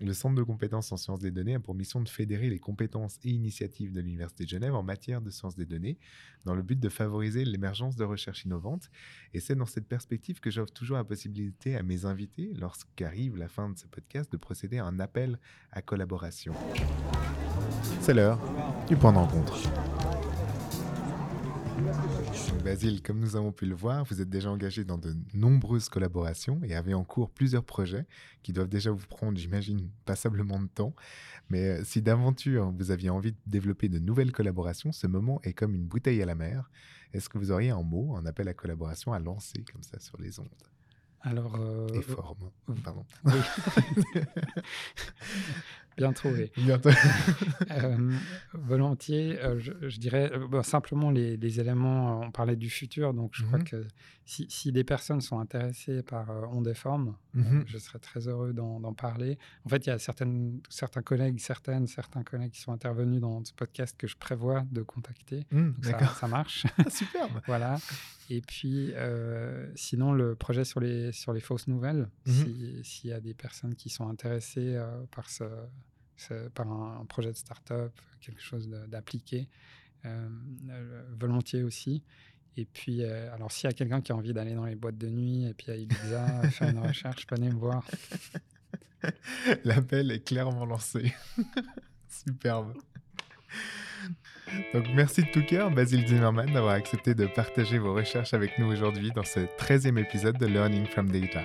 le Centre de compétences en sciences des données a pour mission de fédérer les compétences et initiatives de l'Université de Genève en matière de sciences des données, dans le but de favoriser l'émergence de recherches innovantes et c'est dans cette perspective que j'offre toujours la possibilité à mes invités, lorsqu'arrive la fin de ce podcast, de procéder à un appel à collaboration. C'est l'heure du point de. Basile, comme nous avons pu le voir, vous êtes déjà engagé dans de nombreuses collaborations et avez en cours plusieurs projets qui doivent déjà vous prendre, j'imagine, passablement de temps. Mais euh, si d'aventure vous aviez envie de développer de nouvelles collaborations, ce moment est comme une bouteille à la mer. Est-ce que vous auriez un mot, un appel à collaboration à lancer comme ça sur les ondes? Alors, euh, Et forme. Pardon. oui. bien trouvé. Euh, volontiers, euh, je, je dirais euh, bon, simplement les, les éléments. On parlait du futur, donc je crois Mhm. que si, si des personnes sont intéressées par On Déforme, Mhm. je serais très heureux d'en parler. En fait, il y a certaines, certains collègues, certaines, certains collègues qui sont intervenus dans ce podcast que je prévois de contacter. Donc ça, marche. Superbe. voilà. Et puis, sinon, le projet sur les, sur les fausses nouvelles, Mhm. si- s'il y a des personnes qui sont intéressées par, ce- par un, projet de start-up, quelque chose d'appliqué, euh, euh, volontiers aussi. Et puis, euh, alors, s'il y a quelqu'un qui a envie d'aller dans les boîtes de nuit et puis à Ibiza faire une recherche, venez me voir. L'appel est clairement lancé. Superbe. Donc merci de tout cœur, Basile Zimmerman, d'avoir accepté de partager vos recherches avec nous aujourd'hui dans ce 13e épisode de Learning from Data.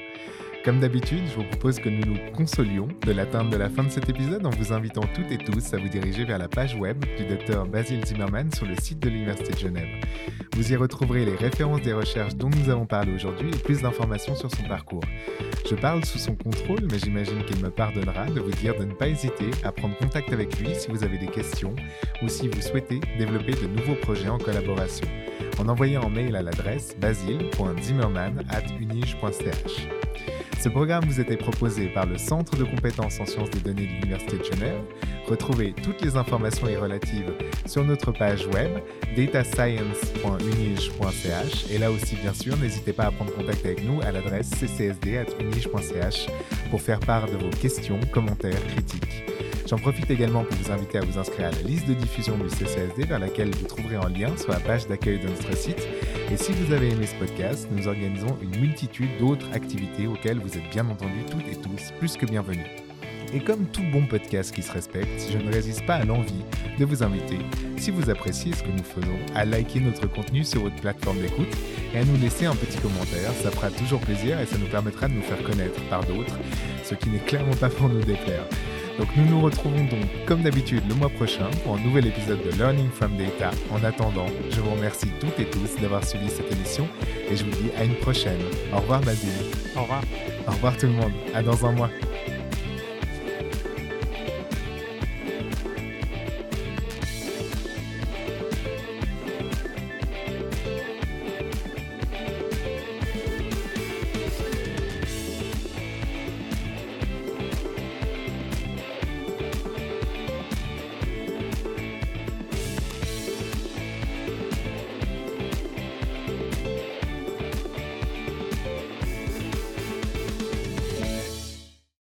Comme d'habitude, je vous propose que nous nous consolions de l'atteinte de la fin de cet épisode en vous invitant toutes et tous à vous diriger vers la page web du Dr Basile Zimmerman sur le site de l'Université de Genève. Vous y retrouverez les références des recherches dont nous avons parlé aujourd'hui et plus d'informations sur son parcours. Je parle sous son contrôle, mais j'imagine qu'il me pardonnera de vous dire de ne pas hésiter à prendre contact avec lui si vous avez des questions ou si vous souhaitez développer de nouveaux projets en collaboration, en envoyant un mail à l'adresse basile.zimmerman.unige.ch. Ce programme vous était proposé par le Centre de compétences en sciences des données de l'Université de Genève. Retrouvez toutes les informations y relatives sur notre page web datascience.unige.ch et là aussi bien sûr n'hésitez pas à prendre contact avec nous à l'adresse ccsd.unige.ch pour faire part de vos questions, commentaires, critiques. J'en profite également pour vous inviter à vous inscrire à la liste de diffusion du CCSD vers laquelle vous trouverez un lien sur la page d'accueil de notre site. Et si vous avez aimé ce podcast, nous organisons une multitude d'autres activités auxquelles vous êtes bien entendu toutes et tous plus que bienvenus. Et comme tout bon podcast qui se respecte, je ne résiste pas à l'envie de vous inviter, si vous appréciez ce que nous faisons, à liker notre contenu sur votre plateforme d'écoute et à nous laisser un petit commentaire. Ça fera toujours plaisir et ça nous permettra de nous faire connaître par d'autres, ce qui n'est clairement pas pour nous déplaire. Donc nous nous retrouvons donc comme d'habitude le mois prochain pour un nouvel épisode de Learning from Data. En attendant, je vous remercie toutes et tous d'avoir suivi cette émission et je vous dis à une prochaine. Au revoir Basile. Au revoir. Au revoir tout le monde. À dans un mois.